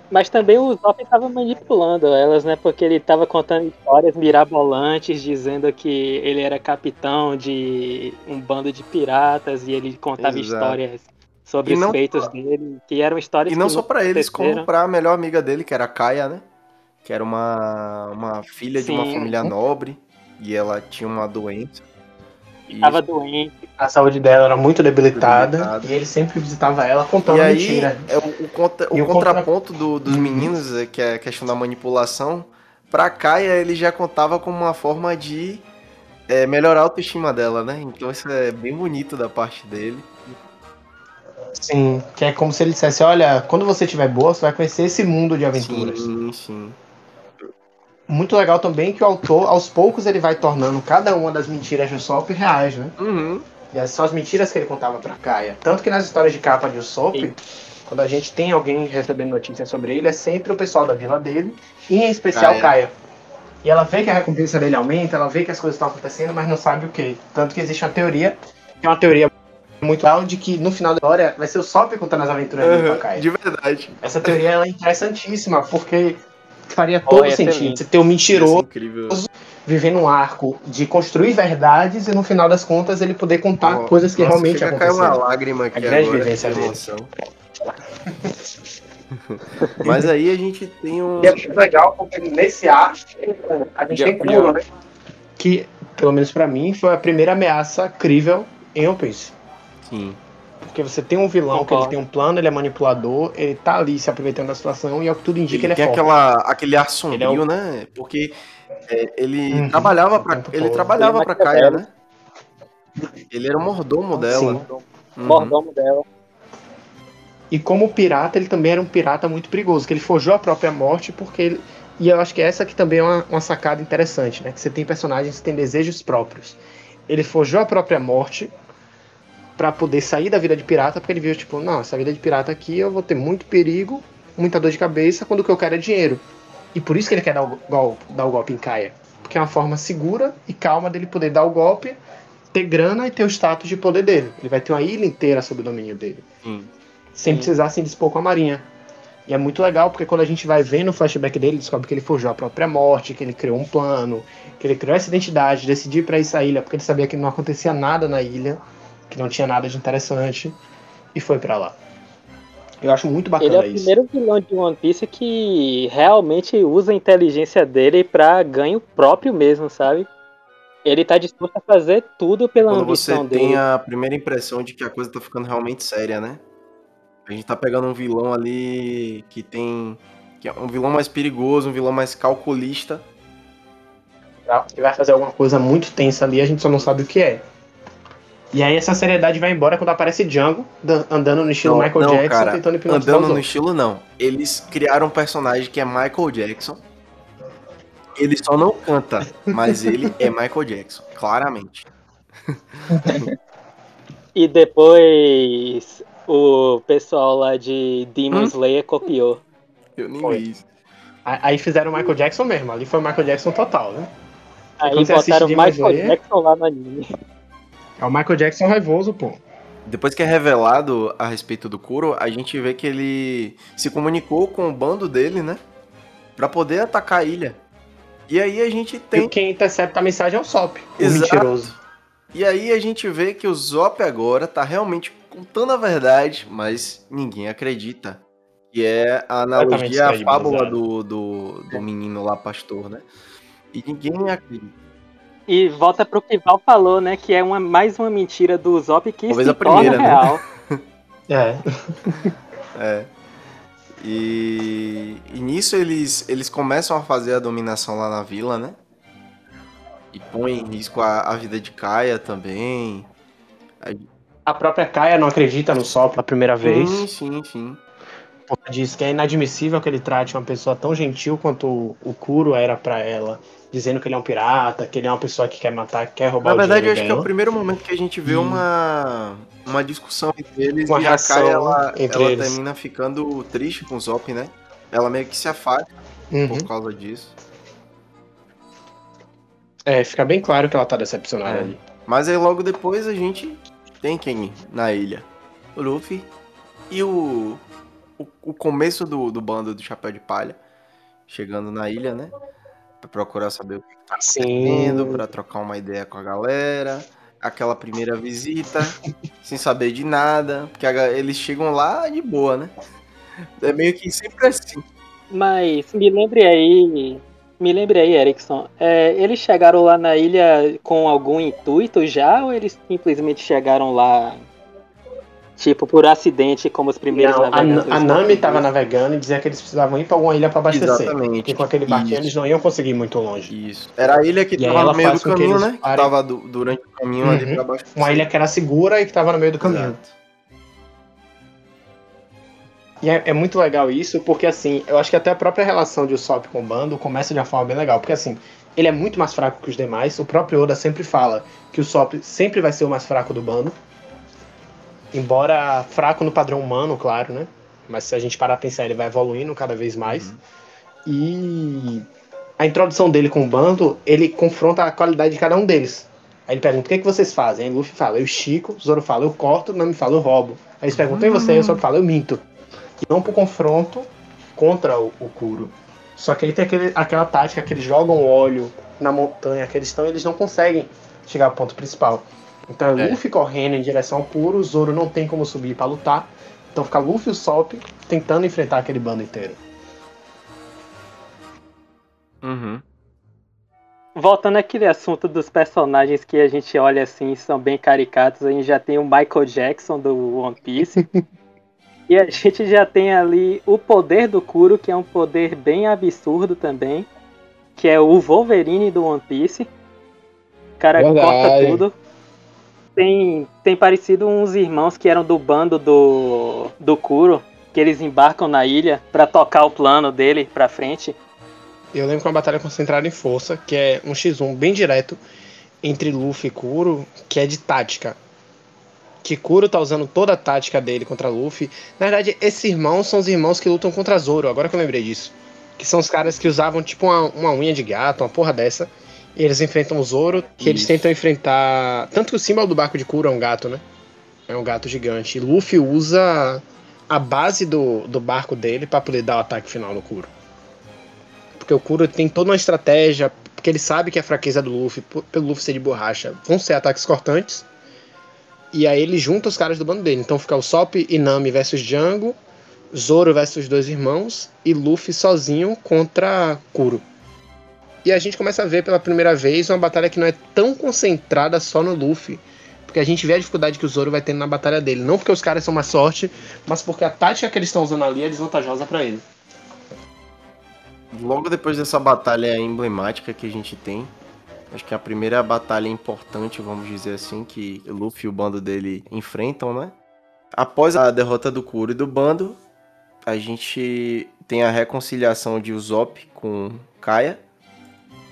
Mas também o Zop estava manipulando elas, né? Porque ele estava contando histórias mirabolantes, dizendo que ele era capitão de um bando de piratas e ele contava Exato. histórias sobre E os não feitos só- dele, que eram histórias E não que só pra eles, como aconteceram. pra melhor amiga dele, que era a Kaia, né? Que era uma, uma filha de uma Sim. família nobre. E ela tinha uma doença. E, Tava doente. A saúde dela era muito debilitada, Debilitada. e ele sempre visitava ela contando e aí, mentira. é o, o contra- o E o contra- contraponto do- dos Uhum. meninos, é, que é a questão da manipulação, pra Kaia ele já contava como uma forma de é, melhorar a autoestima dela, né? Então isso é bem bonito da parte dele. Sim, que é como se ele dissesse, olha, quando você estiver boa, você vai conhecer esse mundo de aventuras. Sim, sim. Muito legal também que o autor, aos poucos, ele vai tornando cada uma das mentiras do Sop reais, né? Uhum. E essas são as mentiras que ele contava pra Kaia. Tanto que nas histórias de capa de Usopp, quando a gente tem alguém recebendo notícias sobre ele, é sempre o pessoal da vila dele, e em especial Kaia. Kaia. E ela vê que a recompensa dele aumenta, ela vê que as coisas estão acontecendo, mas não sabe o que. Tanto que existe uma teoria, que é uma teoria muito legal, de que no final da história vai ser o Sop contando as aventuras dele Uhum, Kaia. De verdade. Essa teoria ela é interessantíssima, porque faria Oh, todo ser sentido. Você ter um é mentiroso incrível. vivendo um arco de construir verdades e no final das contas ele poder contar Ó, coisas que nossa, realmente chega a cair uma aconteceram. lágrima aqui A grande agora, vivência dele. [LAUGHS] Mas aí a gente tem um. E é muito legal porque nesse arco a gente tem Kuro, né? Que, pelo menos pra mim, foi a primeira ameaça crível em One Piece. Sim. Porque você tem um vilão que ele Concordo. tem um plano, ele é manipulador, ele tá ali se aproveitando da situação e ao que tudo indica Ele ele, é tem forte. aquela, aquele ar sombrio, Ele é o- né? Porque é, ele Uhum, trabalhava para tempo ele trabalhava Ele é para Kaia, né? Ele era o mordomo dela. Sim. Uhum. mordomo dela. E como pirata, ele também era um pirata muito perigoso, que ele forjou a própria morte porque ele... E eu acho que essa aqui também é uma, uma sacada interessante, né? Que você tem personagens que têm desejos próprios. Ele forjou a própria morte pra poder sair da vida de pirata, porque ele viu, tipo, não, essa vida de pirata aqui eu vou ter muito perigo, muita dor de cabeça, quando o que eu quero é dinheiro. E por isso que ele quer dar o golpe, dar o golpe em Kaia. Porque é uma forma segura e calma dele poder dar o golpe, ter grana e ter o status de poder dele. Ele vai ter uma ilha inteira sob o domínio dele Sim. sem Sim. precisar se dispor com a marinha. E é muito legal porque quando a gente vai vendo o flashback dele, descobre que ele forjou a própria morte, que ele criou um plano, que ele criou essa identidade, decidiu ir pra essa ilha porque ele sabia que não acontecia nada na ilha, que não tinha nada de interessante, e foi pra lá. Eu acho muito Ele é bacana o isso. primeiro vilão de One Piece que realmente usa a inteligência dele pra ganho próprio mesmo, sabe? Ele tá disposto a fazer tudo pela Quando você ambição dele. tem a primeira impressão de que a coisa tá ficando realmente séria, né? A gente tá pegando um vilão ali que tem. que é um vilão mais perigoso, um vilão mais calculista. Ele vai fazer alguma coisa muito tensa ali, a gente só não sabe o que é. E aí essa seriedade vai embora quando aparece Django andando no estilo não, Michael não, Jackson, cara, tentando hipnotizar Andando no estilo não. Eles criaram um personagem que é Michael Jackson. Ele só não canta, mas ele [LAUGHS] é Michael Jackson, claramente. e depois o pessoal lá de Demon hum? Slayer copiou. Eu nem vi isso. Aí fizeram o Michael Jackson mesmo, ali foi o Michael Jackson total, né? Aí botaram o Michael Slayer, Jackson lá no anime. É o Michael Jackson raivoso, pô. Depois que é revelado a respeito do Kuro, a gente vê que ele se comunicou com o bando dele, né? Pra poder atacar a ilha. E aí a gente tem. E quem intercepta a mensagem é o Sop, o Exato. mentiroso. E aí a gente vê que o Zop agora tá realmente contando a verdade, mas ninguém acredita. Que é a analogia, a fábula do, do, do menino lá, pastor, né? E ninguém acredita. E volta pro que Val falou, né? Que é uma, mais uma mentira do Zop que Talvez se a primeira, né? real. [LAUGHS] é. [LAUGHS] é. E, e nisso eles, eles começam a fazer a dominação lá na vila, né? E põe em risco a, a vida de Kaia também. A própria Kaia não acredita no Sol pela primeira vez. Sim, sim, sim. Diz que é inadmissível que ele trate uma pessoa tão gentil quanto o, o Kuro era para ela dizendo que ele é um pirata, que ele é uma pessoa que quer matar, que quer roubar Na verdade, eu acho que é o primeiro momento que a gente vê uma, uma discussão entre eles uma e a Kai, ela, ela termina ficando triste com o Zop, né? Ela meio que se afasta uhum. por causa disso. É, fica bem claro que ela tá decepcionada é. ali. Mas aí logo depois a gente tem quem na ilha? O Luffy e o, o, o começo do, do bando do Chapéu de Palha chegando na ilha, né? Pra procurar saber o que tá acontecendo, pra trocar uma ideia com a galera. Aquela primeira visita, [LAUGHS] sem saber de nada, porque eles chegam lá de boa, né? É meio que sempre assim. Mas me lembre aí, me lembre aí, Erickson, é, eles chegaram lá na ilha com algum intuito já ou eles simplesmente chegaram lá Tipo, por acidente, como os primeiros não, navegantes. A, a Nami estava navegando e dizia que eles precisavam ir para alguma ilha para abastecer. Exatamente. Porque com aquele barquinho eles não iam conseguir muito longe. Isso. Era a ilha que estava no meio do caminho, né? Que estava durante o caminho uhum. ali para abastecer. Uma ilha que era segura e que estava no meio do caminho. Exato. E é, é, muito legal isso, porque assim, eu acho que até a própria relação de Usopp com o bando começa de uma forma bem legal. Porque assim, ele é muito mais fraco que os demais. O próprio Oda sempre fala que o Usopp sempre vai ser o mais fraco do bando. Embora fraco no padrão humano, claro, né? Mas se a gente parar a pensar, ele vai evoluindo cada vez mais. Uhum. E a introdução dele com o bando, ele confronta a qualidade de cada um deles. Aí ele pergunta: o que, é que vocês fazem? Aí Luffy fala: eu Chico, Zoro fala: eu corto, Nami fala: eu roubo. Aí eles perguntam: e você? Aí o Zoro fala: eu minto. E não pro confronto contra o, o Kuro. Só que aí tem aquele, aquela tática que eles jogam óleo na montanha que eles estão e eles não conseguem chegar ao ponto principal. Então é Luffy correndo em direção ao puro, o Zoro não tem como subir para lutar. Então fica Luffy e o Sop tentando enfrentar aquele bando inteiro. Uhum. Voltando àquele assunto dos personagens que a gente olha assim, são bem caricatos, a gente já tem o Michael Jackson do One Piece. [LAUGHS] e a gente já tem ali o poder do Kuro, que é um poder bem absurdo também. Que é o Wolverine do One Piece. O cara Verdade. corta tudo tem, tem parecido uns irmãos que eram do bando do, do Kuro, que eles embarcam na ilha para tocar o plano dele pra frente. Eu lembro que uma batalha concentrada em força, que é um X1 bem direto entre Luffy e Kuro, que é de tática. Que Kuro tá usando toda a tática dele contra Luffy. Na verdade, esses irmãos são os irmãos que lutam contra Zoro, agora que eu lembrei disso. Que são os caras que usavam tipo uma, uma unha de gato, uma porra dessa eles enfrentam o Zoro, que Isso. eles tentam enfrentar. Tanto que o símbolo do barco de Kuro é um gato, né? É um gato gigante. E Luffy usa a base do, do barco dele para poder dar o ataque final no Kuro. Porque o Kuro tem toda uma estratégia, porque ele sabe que a fraqueza do Luffy, pelo Luffy ser de borracha, vão ser ataques cortantes. E aí ele junta os caras do bando dele. Então fica o Sop e Nami versus Django, Zoro versus dois irmãos e Luffy sozinho contra Kuro. E a gente começa a ver pela primeira vez uma batalha que não é tão concentrada só no Luffy. Porque a gente vê a dificuldade que o Zoro vai tendo na batalha dele. Não porque os caras são mais sorte, mas porque a tática que eles estão usando ali é desvantajosa para ele. Logo depois dessa batalha emblemática que a gente tem, Acho que é a primeira batalha importante, vamos dizer assim, que Luffy e o bando dele enfrentam, né? Após a derrota do Kuro e do bando, a gente tem a reconciliação de Usopp com Kaia,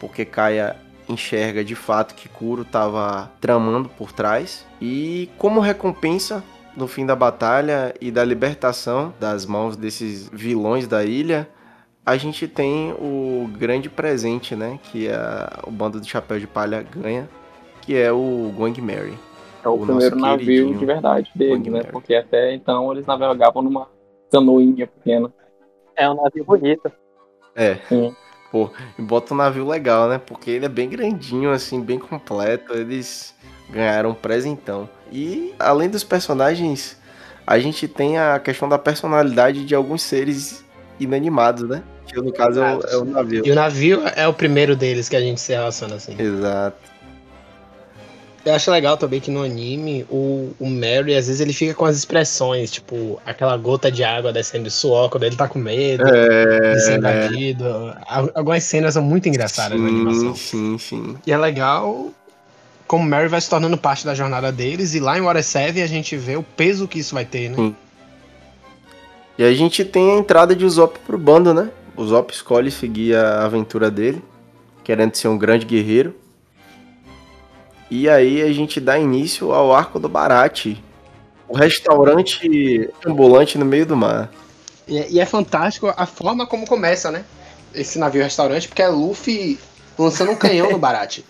porque Kaia enxerga de fato que Kuro estava tramando por trás. E como recompensa, no fim da batalha e da libertação das mãos desses vilões da ilha, a gente tem o grande presente, né? Que a, o bando do Chapéu de Palha ganha, que é o Going Mary. É o, o primeiro navio de verdade dele, né? Mary. Porque até então eles navegavam numa canoinha pequena. É um navio bonito. É. Sim. Pô, e bota um navio legal, né? Porque ele é bem grandinho, assim, bem completo. Eles ganharam um presentão. E além dos personagens, a gente tem a questão da personalidade de alguns seres inanimados, né? Que no caso é o, é o navio. E o navio é o primeiro deles que a gente se relaciona assim. Exato. Eu acho legal também que no anime o, o Mary, às vezes, ele fica com as expressões, tipo, aquela gota de água descendo de suor quando ele tá com medo, é... de ser invadido. Algumas cenas são muito engraçadas sim, na animação. Sim, sim. E é legal como o Mary vai se tornando parte da jornada deles, e lá em Water 7 a gente vê o peso que isso vai ter, né? Sim. E a gente tem a entrada de Usopp pro bando, né? O Usopp escolhe seguir a aventura dele, querendo ser um grande guerreiro. E aí a gente dá início ao arco do Barate, o restaurante ambulante no meio do mar. E, é, é fantástico a forma como começa, né? Esse navio restaurante, porque é Luffy lançando um canhão no Barate.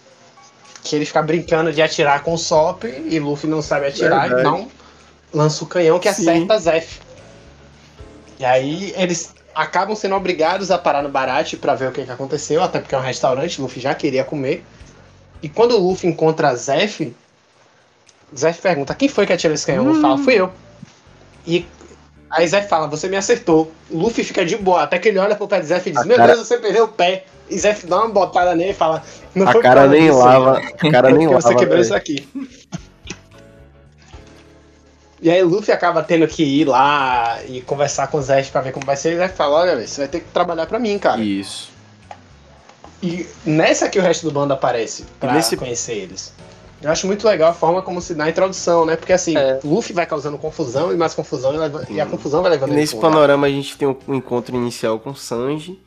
Que ele fica brincando de atirar com o Sop e Luffy não sabe atirar, então lança o canhão que Sim. acerta Zef. E aí eles acabam sendo obrigados a parar no Barate para ver o que, que aconteceu, até porque é um restaurante, Luffy já queria comer. E quando o Luffy encontra Zef, Zef pergunta: quem foi que atirou esse canhão? Hum. Fala: fui eu. E aí Zef fala: você me acertou. O Luffy fica de boa, até que ele olha pro pé de Zef e diz: a meu cara... Deus, você perdeu o pé. E Zef dá uma botada nele e fala: não a foi cara nem disso, lava. A cara [LAUGHS] nem lava. você quebrou isso aqui. E aí o Luffy acaba tendo que ir lá e conversar com o Zef pra ver como vai ser. E o Zef fala: olha, você vai ter que trabalhar pra mim, cara. Isso. E nessa que o resto do bando aparece pra nesse... conhecer eles. Eu acho muito legal a forma como se dá a introdução, né? Porque assim, é. Luffy vai causando confusão e mais confusão e, leva... e a confusão vai levando Nesse panorama a gente tem um encontro inicial com Sanji,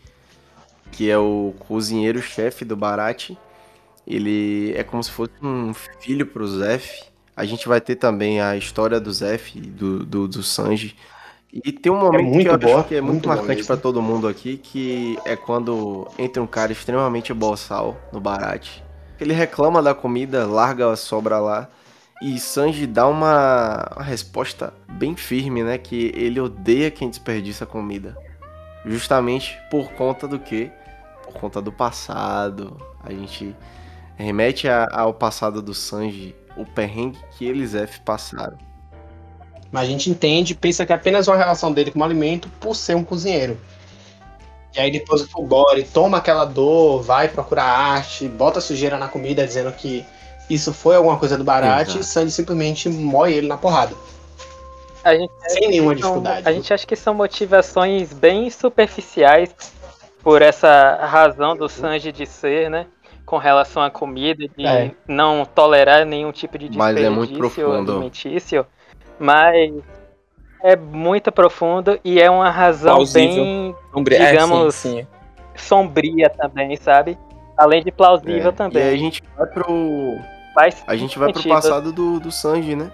que é o cozinheiro-chefe do Barate. Ele é como se fosse um filho pro Zef. A gente vai ter também a história do Zef, do, do, do Sanji, e tem um momento é que eu boa, acho que é muito, muito marcante para todo mundo aqui, que é quando entra um cara extremamente boçal no Barate. Ele reclama da comida, larga a sobra lá. E Sanji dá uma, uma resposta bem firme, né? Que ele odeia quem desperdiça comida. Justamente por conta do que? Por conta do passado. A gente remete a, ao passado do Sanji, o perrengue que eles F passaram. Mas a gente entende, pensa que é apenas uma relação dele com o alimento por ser um cozinheiro. E aí depois o Fulgore toma aquela dor, vai procurar arte, bota sujeira na comida dizendo que isso foi alguma coisa do Barate e Sandy simplesmente moe ele na porrada. Sem nenhuma dificuldade. a gente acha que são motivações bem superficiais por essa razão do Sanji de ser, né? Com relação à comida, de é. não tolerar nenhum tipo de desperdício Mas é muito profundo. alimentício. Mas é muito profundo e é uma razão plausível. bem, Sombria. digamos, é, sim, sim. sombria também, sabe? Além de plausível é. também. E aí a gente vai pro. Faz a gente vai pro passado do, do Sanji, né?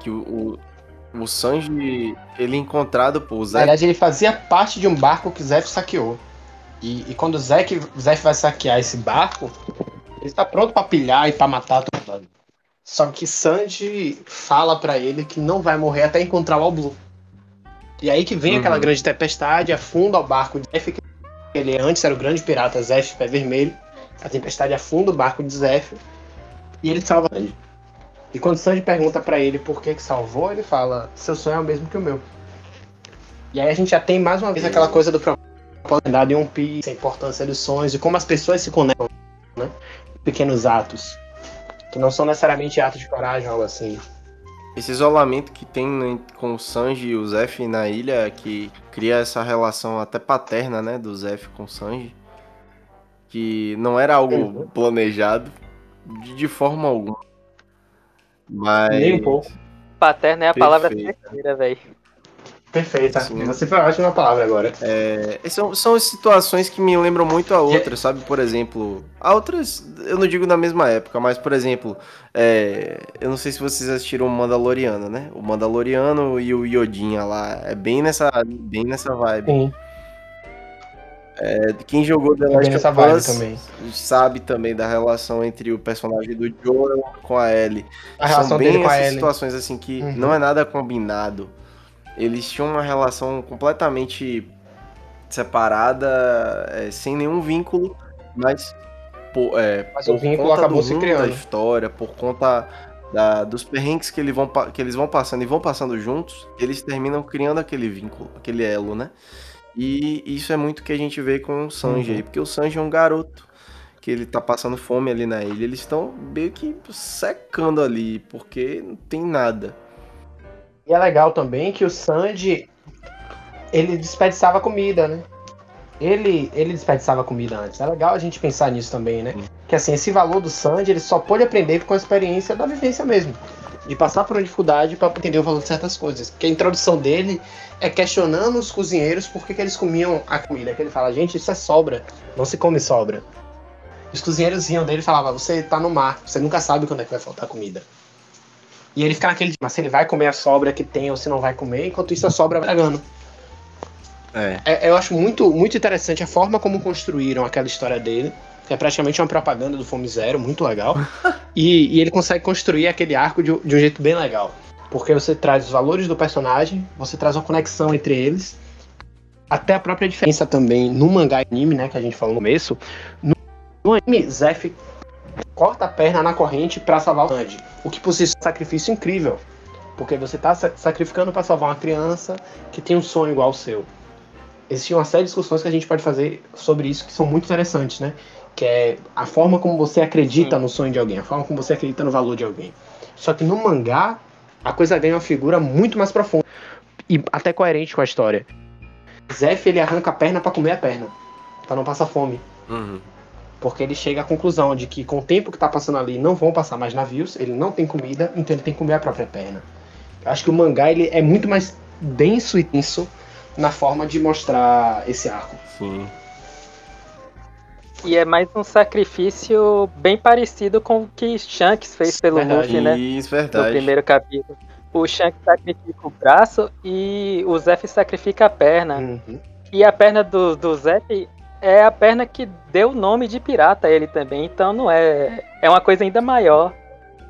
Que o, o, o Sanji, ele é encontrado por Zé. Na verdade, ele fazia parte de um barco que Zef saqueou. E, e quando o Zef, Zef vai saquear esse barco, ele está pronto para pilhar e para matar todo mundo. Só que Sanji fala para ele que não vai morrer até encontrar o All Blue. E aí que vem uhum. aquela grande tempestade, afunda o barco de Zef, que ele antes era o grande pirata Zef, pé vermelho. A tempestade afunda o barco de Zef e ele salva Sanji. E quando Sanji pergunta para ele por que que salvou, ele fala: "Seu sonho é o mesmo que o meu". E aí a gente já tem mais uma vez aquela coisa do propósito em One Piece, a importância dos sonhos e como as pessoas se conectam, né? Pequenos atos que não são necessariamente atos de coragem ou algo assim. Esse isolamento que tem com o Sanji e o Zef na ilha, que cria essa relação até paterna, né, do Zef com o Sanji, que não era algo uhum. planejado de, de forma alguma. Mas. Nem um pouco. Paterna é a Perfeita. palavra terceira, velho. Perfeita. Sim. Você foi ótima palavra agora. É, são, são situações que me lembram muito a outras, sabe? Por exemplo, a outras, eu não digo na mesma época, mas, por exemplo, é, eu não sei se vocês assistiram o Mandaloriano, né? O Mandaloriano e o Yodinha lá. É bem nessa, bem nessa vibe. Sim. É, quem jogou The Last of Us também. sabe também da relação entre o personagem do Joel com a Ellie. A São bem essas situações assim que uhum. não é nada combinado eles tinham uma relação completamente separada, é, sem nenhum vínculo, mas, por, é, mas por o vínculo acabou se criando. da história, por conta da, dos perrengues que, ele vão, que eles vão passando e vão passando juntos, eles terminam criando aquele vínculo, aquele elo, né? E isso é muito que a gente vê com o Sanji uhum. aí, porque o Sanji é um garoto que ele tá passando fome ali na ilha, eles estão meio que secando ali, porque não tem nada. E é legal também que o Sandy ele desperdiçava comida, né? Ele, ele desperdiçava comida antes. É legal a gente pensar nisso também, né? Sim. Que assim, esse valor do Sandy ele só pôde aprender com a experiência da vivência mesmo. De passar por uma dificuldade para entender o valor de certas coisas. Porque a introdução dele é questionando os cozinheiros por que, que eles comiam a comida. Que ele fala, gente, isso é sobra, não se come sobra. Os cozinheiros riam dele e falavam, você tá no mar, você nunca sabe quando é que vai faltar comida. E ele fica naquele mas se ele vai comer a sobra que tem ou se não vai comer, enquanto isso a sobra vai dragando. É. é. Eu acho muito, muito interessante a forma como construíram aquela história dele, que é praticamente uma propaganda do Fome Zero, muito legal. [LAUGHS] e, e, ele consegue construir aquele arco de, de um jeito bem legal. Porque você traz os valores do personagem, você traz uma conexão entre eles, até a própria diferença também no mangá e anime, né, que a gente falou no começo. No, no anime, Zef corta a perna na corrente para salvar o Sandy. O que por si é um sacrifício incrível. Porque você está sacrificando para salvar uma criança que tem um sonho igual ao seu. Existem uma série de discussões que a gente pode fazer sobre isso que são muito interessantes, né? Que é a forma como você acredita Sim. no sonho de alguém, a forma como você acredita no valor de alguém. Só que no mangá, a coisa ganha uma figura muito mais profunda e até coerente com a história. Zef ele arranca a perna para comer a perna, para não passar fome. Uhum. Porque ele chega à conclusão de que com o tempo que está passando ali não vão passar mais navios, ele não tem comida, então ele tem que comer a própria perna. Eu acho que o mangá ele é muito mais denso e tenso na forma de mostrar esse arco. Sim. E é mais um sacrifício bem parecido com o que Shanks fez pelo verdade. Luffy, né? Isso, verdade. No primeiro capítulo. O Shanks sacrifica o braço e o Zef sacrifica a perna. Uhum. E a perna do, do Zef é a perna que deu o nome de pirata a ele também, então não é. É uma coisa ainda maior.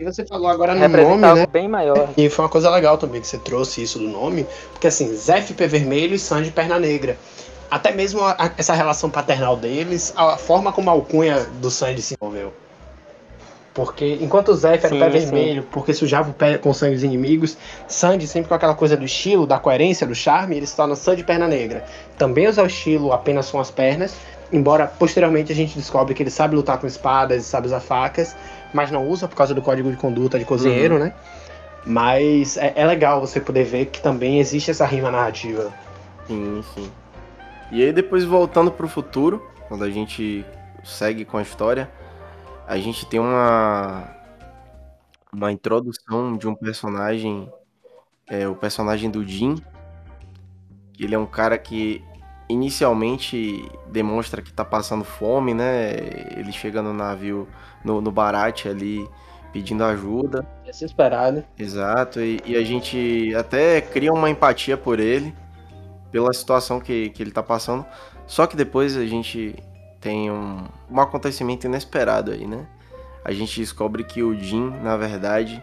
E você falou agora no nome, né? bem maior. E foi uma coisa legal também que você trouxe isso do nome, porque assim, Zef Pé Vermelho e Sanji Perna Negra. Até mesmo a, essa relação paternal deles, a forma como a alcunha do Sanji se envolveu. Porque enquanto o Zef era o pé vermelho, porque sujava o pé com sangue dos inimigos, Sandy sempre com aquela coisa do estilo, da coerência, do charme, ele se torna Sandy perna negra. Também usa o estilo apenas com as pernas, embora posteriormente a gente descobre que ele sabe lutar com espadas e sabe usar facas, mas não usa por causa do código de conduta de cozinheiro, uhum. né? Mas é, é legal você poder ver que também existe essa rima narrativa. Sim, sim. E aí depois voltando pro futuro, quando a gente segue com a história, a gente tem uma uma introdução de um personagem, é, o personagem do Jin. Ele é um cara que inicialmente demonstra que tá passando fome, né? Ele chega no navio, no, no Barat ali, pedindo ajuda. Desesperado. Exato, e, e, a gente até cria uma empatia por ele, pela situação que, que ele tá passando. Só que depois a gente tem um, um acontecimento inesperado aí, né? A gente descobre que o Jin, na verdade,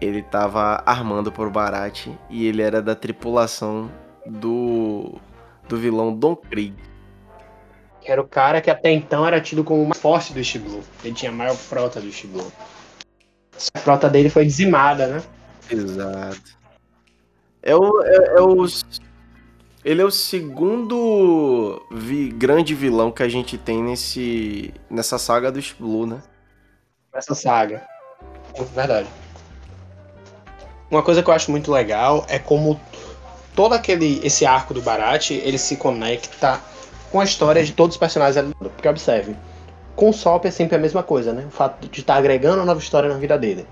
ele estava armando por Barat e ele era da tripulação do do vilão Don Krieg. Que era o cara que até então era tido como o mais forte do Blue. Ele tinha a maior frota do Blue. A frota dele foi dizimada, né? Exato. É o, é, é o ele é o segundo vi, grande vilão que a gente tem nesse, nessa saga do Blue, né? Nessa saga. Verdade. Uma coisa que eu acho muito legal é como todo aquele esse arco do Barat, ele se conecta com a história de todos os personagens. Porque observe, com o Sop é sempre a mesma coisa, né? O fato de estar tá agregando uma nova história na vida dele.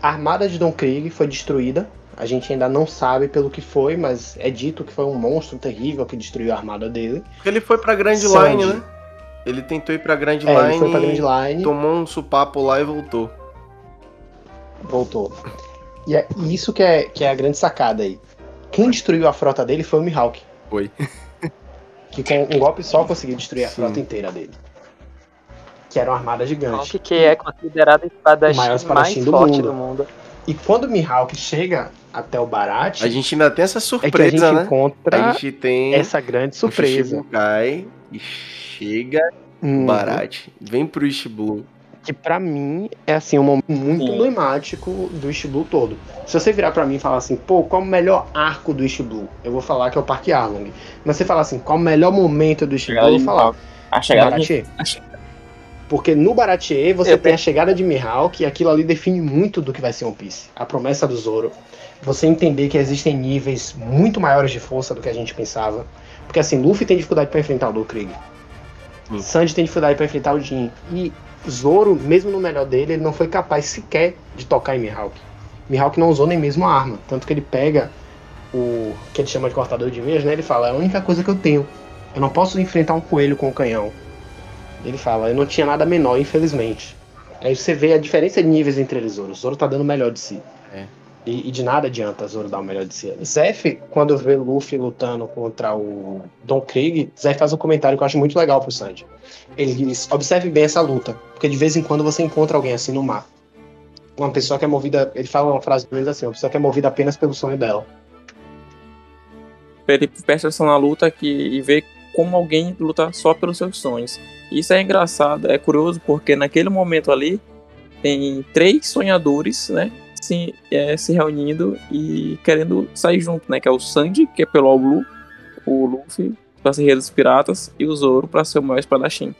A armada de Don Krieg foi destruída. A gente ainda não sabe pelo que foi, mas é dito que foi um monstro terrível que destruiu a armada dele. Ele foi pra Grand Line, né? Ele tentou ir pra Grand Line, é, ele foi pra Grand Line, tomou um supapo lá e voltou. Voltou. E é isso que é, que é a grande sacada aí. Quem destruiu a frota dele foi o Mihawk. Foi. [LAUGHS] que com um golpe só conseguiu destruir a Sim. frota inteira dele. Que era uma armada gigante. Mihawk que é considerado a espada mais forte do mundo. do mundo. E quando o Mihawk chega até o Barat, a gente ainda tem essa surpresa, é que a gente né? encontra a gente tem essa grande surpresa. O cai e chega uhum. Barat, vem pro Blue que para mim é assim um momento muito Sim. emblemático do Blue todo. Se você virar para mim e falar assim, pô, qual o melhor arco do Blue? Eu vou falar que é o Parque Arlong. Mas você fala assim, qual o melhor momento do Blue? Eu vou falar. A chegada de... Porque no Baratier você eu tem a chegada de Mihawk e aquilo ali define muito do que vai ser One Piece. A promessa do Zoro. Você entender que existem níveis muito maiores de força do que a gente pensava. Porque assim, Luffy tem dificuldade para enfrentar o Blue Krieg. Sanji tem dificuldade para enfrentar o Jin. E Zoro, mesmo no melhor dele, ele não foi capaz sequer de tocar em Mihawk. Mihawk não usou nem mesmo a arma, tanto que ele pega o que ele chama de cortador de meias, né? Ele fala: "É a única coisa que eu tenho. Eu não posso enfrentar um coelho com um canhão". Ele fala: "Eu não tinha nada menor, infelizmente". Aí você vê a diferença de níveis entre eles, Zoro. Zoro tá dando o melhor de si. E, e, de nada adianta Zoro dar o melhor de si. Zef, quando vê Luffy lutando contra o Don Krieg, Zef faz um comentário que eu acho muito legal pro Sanji. Ele diz: observe bem essa luta, porque de vez em quando você encontra alguém assim no mar. Uma pessoa que é movida. Ele fala uma frase menos assim: uma pessoa que é movida apenas pelo sonho dela. Ele presta atenção na luta aqui e vê como alguém luta só pelos seus sonhos. Isso é engraçado, é curioso, porque naquele momento ali tem três sonhadores, né? Se, é, se reunindo e querendo sair junto, né? Que é o Sandy, que é pelo All Blue, o Luffy para ser rei dos piratas e o Zoro para ser o maior espadachim.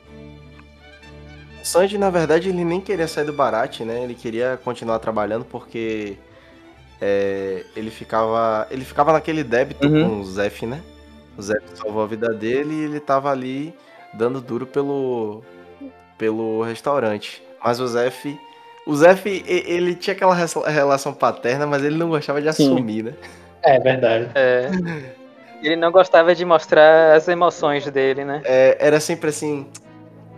O Sanji, na verdade, ele nem queria sair do Barat, né? Ele queria continuar trabalhando porque é, ele ficava ele ficava naquele débito uhum. com o Zef, né? O Zef salvou a vida dele e ele tava ali dando duro pelo pelo restaurante. Mas o Zef o Zef, ele tinha aquela relação paterna, mas ele não gostava de Sim. assumir, né? É verdade. É. Ele não gostava de mostrar as emoções dele, né? É, era sempre assim.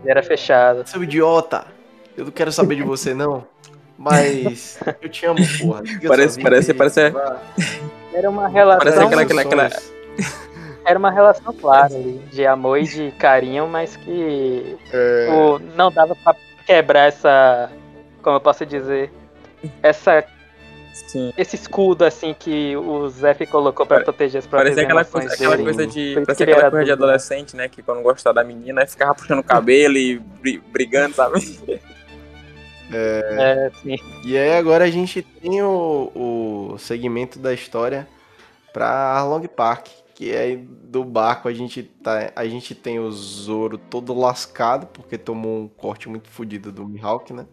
Ele era fechado. Seu idiota, eu não quero saber de você, não. Mas eu te amo, porra. Parece, parece, parece. Era uma relação. Parece aquela, aquela, aquela... Era uma relação clara ali, de amor e de carinho, mas que é... o, não dava pra quebrar essa como eu posso dizer, essa Sim. esse escudo assim que o Zef colocou para proteger as próprias Parece aquela coisa, aquela coisa de, parece aquela coisa de adolescente, né, que quando gostava da menina ficava puxando o cabelo e brigando, sabe? É, é, sim. E aí agora a gente tem o, o segmento da história para Arlong Park, que é do barco a gente tá, a gente tem o Zoro todo lascado porque tomou um corte muito fodido do Mihawk, né?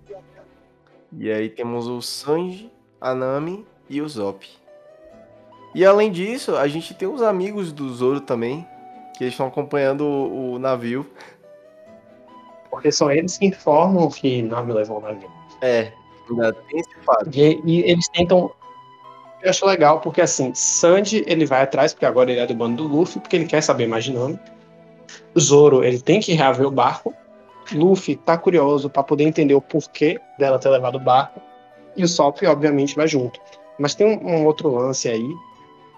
E aí temos o Sanji, a Nami e o Zop. E além disso, a gente tem os amigos do Zoro também, que estão acompanhando o, o navio. Porque são eles que informam que Nami levou o navio. É, ainda tem esse fato. E, e, eles tentam. Eu acho legal, porque assim, Sanji ele vai atrás, porque agora ele é do bando do Luffy, porque ele quer saber mais de Nami. Zoro ele tem que reaver o barco, Luffy tá curioso para poder entender o porquê dela ter levado o barco. E o Sop, obviamente, vai junto. Mas tem um, um, outro lance aí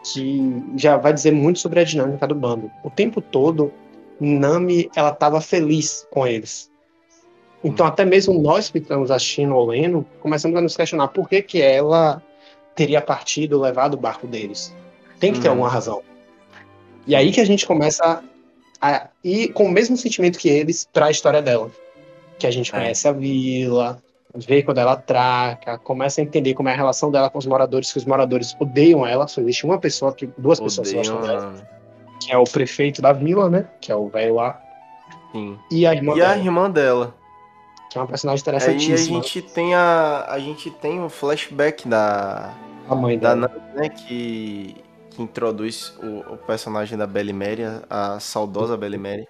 que já vai dizer muito sobre a dinâmica do bando. O tempo todo, Nami, ela tava feliz com eles. Então, até mesmo nós que estamos assistindo o Leno, começamos a nos questionar por que, que ela teria partido, levado o barco deles. Tem que ter hum. alguma razão. E aí que a gente começa a ir com o mesmo sentimento que eles para a história dela. Que a gente é. conhece a vila, vê quando ela atraca, começa a entender como é a relação dela com os moradores, que os moradores odeiam ela, só existe uma pessoa, que duas odeiam pessoas que gostam dela, que é o prefeito da vila, né? Que é o velho lá. Sim. E a irmã e dela. a irmã dela. Que é uma personagem interessantíssima. Aí a gente tem a a gente tem o um flashback da a mãe dela. da Nami, né, que que introduz o, o personagem da Belly Mary, a, a saudosa Belly Mary.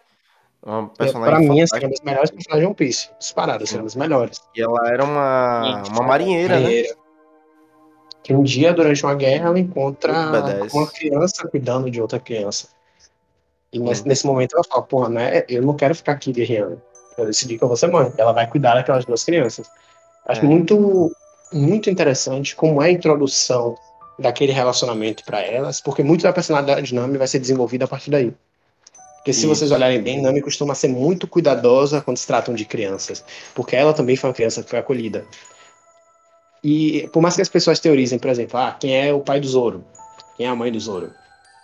Uma personagem pra mim, assim, uma das melhores personagens de One Piece. Disparado, assim, uma das melhores. E ela era uma, uma marinheira, marinheira, né? Que um dia, durante uma guerra, ela encontra uma criança cuidando de outra criança. E nesse, nesse momento ela fala, porra, né, eu não quero ficar aqui guerreando. Eu decidi que eu vou ser mãe. Ela vai cuidar daquelas duas crianças. Acho é. muito, muito interessante como é a introdução daquele relacionamento para elas, porque muito da personalidade de Nami vai ser desenvolvida a partir daí. Porque se Isso. vocês olharem bem, Nami costuma ser muito cuidadosa quando se tratam de crianças, porque ela também foi uma criança que foi acolhida. E por mais que as pessoas teorizem, por exemplo, ah, quem é o pai do Zoro? Quem é a mãe do Zoro?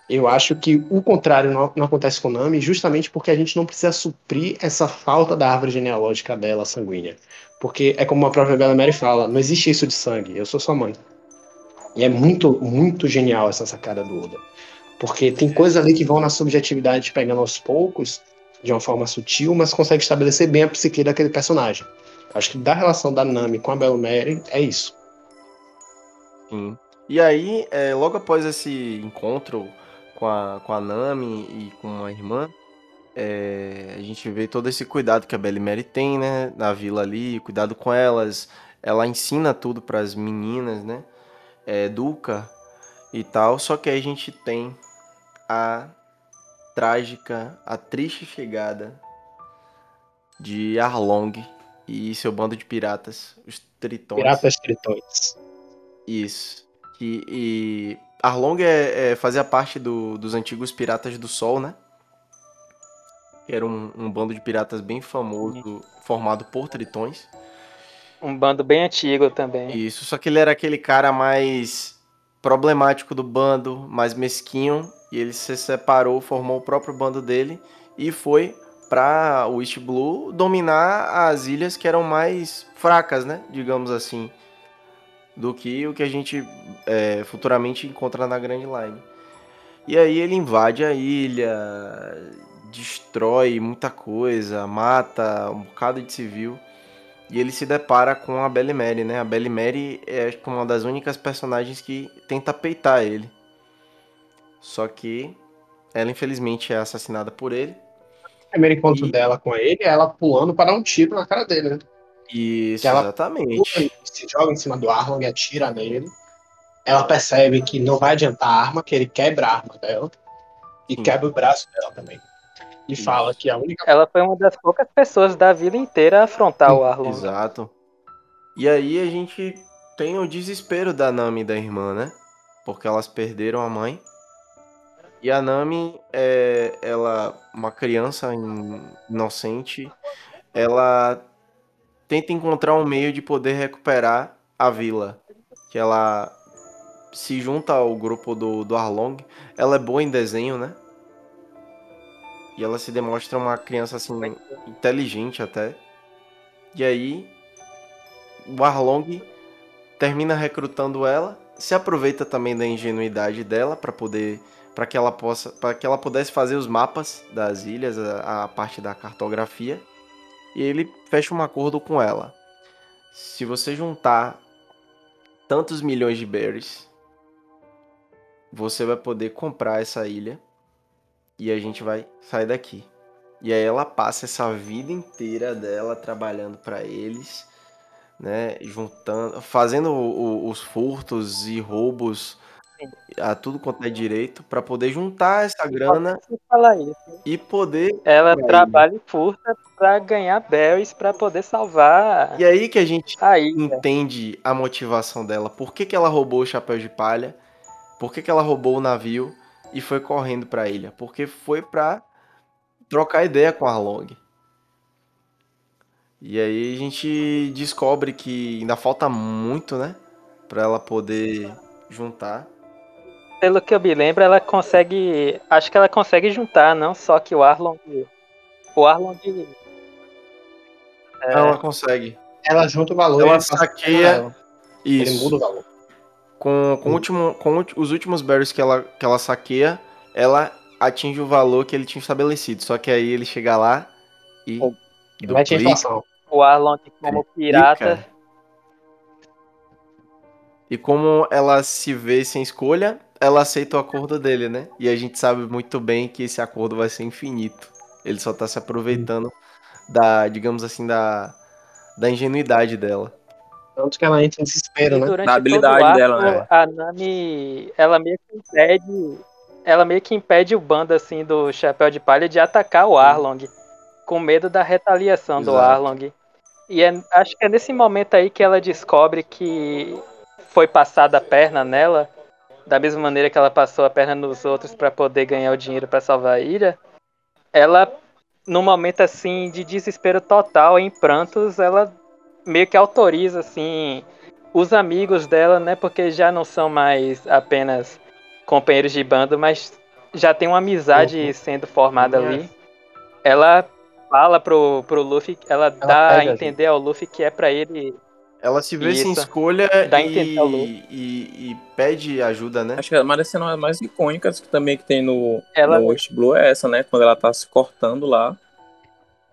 Eu acho que o contrário não, não, acontece com Nami, justamente porque a gente não precisa suprir essa falta da árvore genealógica dela sanguínea. Porque é como a própria Bella Mary fala, não existe isso de sangue, eu sou sua mãe. E é muito, muito genial essa sacada do Oda. Porque tem coisas ali que vão na subjetividade pegando aos poucos, de uma forma sutil, mas consegue estabelecer bem a psique daquele personagem. Acho que da relação da Nami com a Bella Mary é isso. Sim. E aí, é, logo após esse encontro com a, com a Nami e com a irmã, é, a gente vê todo esse cuidado que a Belly Mary tem, né, na vila ali, cuidado com elas. Ela ensina tudo para as meninas, né, educa e tal. Só que aí a gente tem a trágica, a triste chegada de Arlong e seu bando de piratas, os Tritões. Piratas Tritões. Isso. E, e Arlong é, é, fazia parte do, dos antigos Piratas do Sol, né? Era um, um bando de piratas bem famoso, formado por tritões. Um bando bem antigo também. Isso, só que ele era aquele cara mais problemático do bando, mais mesquinho, e ele se separou, formou o próprio bando dele e foi para o East Blue dominar as ilhas que eram mais fracas, né? Digamos assim do que o que a gente é, futuramente encontra na Grand Line. E aí ele invade a ilha, destrói muita coisa, mata um bocado de civil. E ele se depara com a Belly Mary, né? A Belly Mary é uma das únicas personagens que tenta peitar ele. Só que ela infelizmente é assassinada por ele. O primeiro encontro e... dela com ele é ela pulando para dar um tiro na cara dele, né? Isso, ela exatamente. Se joga em cima do Arlong, atira nele. Ela percebe que não vai adiantar a arma, que ele quebra a arma dela. E Sim. quebra o braço dela também. E fala que a única. Ela foi uma das poucas pessoas da vida inteira a afrontar o Arlong. Exato. E aí a gente tem o desespero da Nami e da irmã, né? Porque elas perderam a mãe. E a Nami, é, ela, uma criança inocente, ela tenta encontrar um meio de poder recuperar a vila. Que ela se junta ao grupo do, do Arlong. Ela é boa em desenho, né? E ela se demonstra uma criança assim inteligente até. E aí o Arlong termina recrutando ela, se aproveita também da ingenuidade dela para poder para que ela possa para que ela pudesse fazer os mapas das ilhas, a, a parte da cartografia e ele fecha um acordo com ela. Se você juntar tantos milhões de berries, você vai poder comprar essa ilha e a gente vai sair daqui. E aí ela passa essa vida inteira dela trabalhando para eles, né, juntando, fazendo o, o, os furtos e roubos a tudo quanto é direito para poder juntar essa grana e poder ela trabalha e furta para ganhar berries para poder salvar e aí que a gente aí, entende a motivação dela. Por que, que ela roubou o chapéu de palha? Por que, que ela roubou o navio e foi correndo para a ilha porque foi para trocar ideia com a Long e aí a gente descobre que ainda falta muito né para ela poder juntar pelo que eu me lembro, ela consegue. Acho que ela consegue juntar, não só que o Arlong. O Arlong. É... Ela consegue. Ela junta o valor. Ela saqueia. Isso. Ele muda o valor. Com, com, último, com os últimos berries que ela, que ela saqueia, ela atinge o valor que ele tinha estabelecido. Só que aí ele chega lá e. Mete a inflação. O Arlong, como pirata. E como ela se vê sem escolha, ela aceita o acordo dele, né? E a gente sabe muito bem que esse acordo vai ser infinito. Ele só tá se aproveitando da, digamos assim, da, da ingenuidade dela. Tanto que ela entra em desespero, né? Da habilidade arco, dela, né? A Nami, ela meio que impede, ela meio que impede o bando assim do Chapéu de Palha de atacar o Arlong, com medo da retaliação Exato. do Arlong. E é, acho que é nesse momento aí que ela descobre que foi passada a perna nela, da mesma maneira que ela passou a perna nos outros para poder ganhar o dinheiro para salvar a ilha. Ela, num momento assim de desespero total, em prantos, ela meio que autoriza assim os amigos dela, né? Porque já não são mais apenas companheiros de bando, mas já tem uma amizade uhum. sendo formada ali. Ela fala pro, pro Luffy, ela, ela dá a entender ao Luffy que é para ele. Ela se vê Isso. sem escolha dá e, e, e, pede ajuda, né? Acho que uma das cenas mais icônicas que também que tem no, ela... no West Blue é essa, né? Quando ela tá se cortando lá.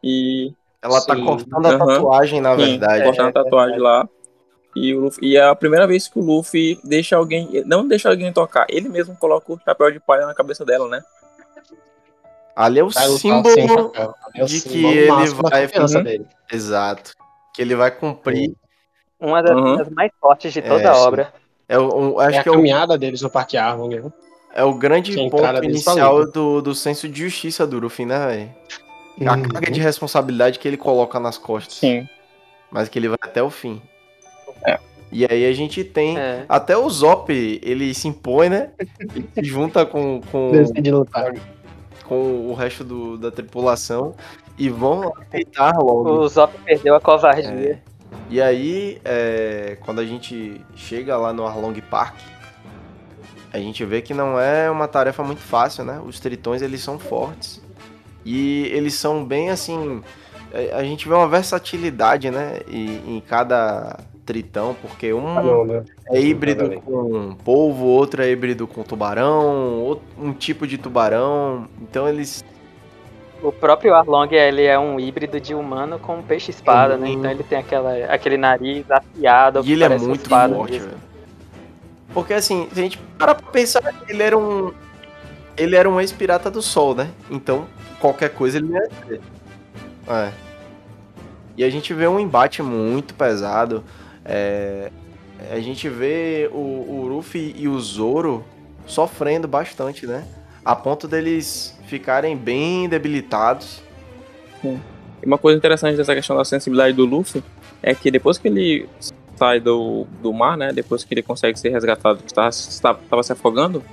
E. Ela tá Sim. tá cortando a tatuagem, na verdade. Sim, cortando a tatuagem é, lá. E, o Luffy, e é a primeira vez que o Luffy deixa alguém. Não deixa alguém tocar, ele mesmo coloca o chapéu de palha na cabeça dela, né? Ali é o símbolo é o de símbolo que ele vai. Uhum. Exato. Que ele vai cumprir. Uma das uhum. mais fortes de toda é, a obra. É, o, acho é a que caminhada é o, deles no Parque Arvon, né? É o grande ponto inicial do, do senso de justiça do Luffy, né, velho? A uhum. carga de responsabilidade que ele coloca nas costas. Sim. Mas que ele vai até o fim. É. E aí a gente tem. É. Até o Zop, ele se impõe, né? Ele se junta com. com com o resto do, da tripulação e vão aceitar logo. O Zop perdeu a covardia. É. E aí, é, quando a gente chega lá no Arlong Park, a gente vê que não é uma tarefa muito fácil, né? Os tritões, eles são fortes. E eles são bem assim... É, a gente vê uma versatilidade, né? em cada tritão, porque um não, né? é híbrido com polvo, outro é híbrido com tubarão, outro, um tipo de tubarão. Então eles. O próprio Arlong ele é um híbrido de humano com peixe-espada, né? Então ele tem aquela, aquele nariz afiado. E ele é muito forte, velho. Porque assim, se a gente para pra pensar, ele era um. Ele era um ex-pirata do sol, né? Então, qualquer coisa ele ia ser. É. E a gente vê um embate muito pesado. É, a gente vê o, o Luffy e o Zoro sofrendo bastante, né? A ponto deles ficarem bem debilitados. Sim. E uma coisa interessante dessa questão da sensibilidade do Luffy é que depois que ele sai do, do mar, né? Depois que ele consegue ser resgatado, que estava, estava se afogando,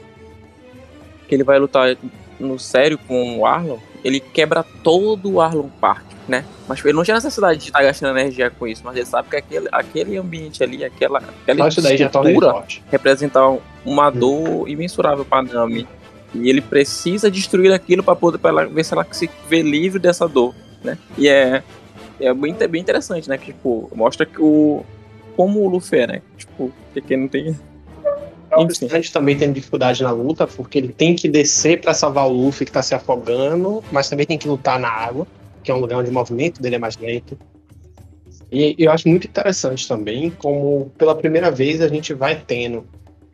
que ele vai lutar no sério com o Arlon, ele quebra todo o Arlon Park né? Mas ele não tinha necessidade de estar gastando energia com isso, mas ele sabe que aquele, aquele ambiente ali, aquela, aquela estrutura representa uma hum. dor imensurável para Nami. E ele precisa destruir aquilo para poder pra ela ver se ela se vê livre dessa dor, né? E é, é bem, bem interessante, né? Que, tipo, mostra que o como o Luffy é, né? Tipo, que não tem o Sanji também tem dificuldade na luta, porque ele tem que descer para salvar o Luffy que tá se afogando, mas também tem que lutar na água que é um lugar onde o movimento dele é mais lento. E eu acho muito interessante também como, pela primeira vez, a gente vai tendo,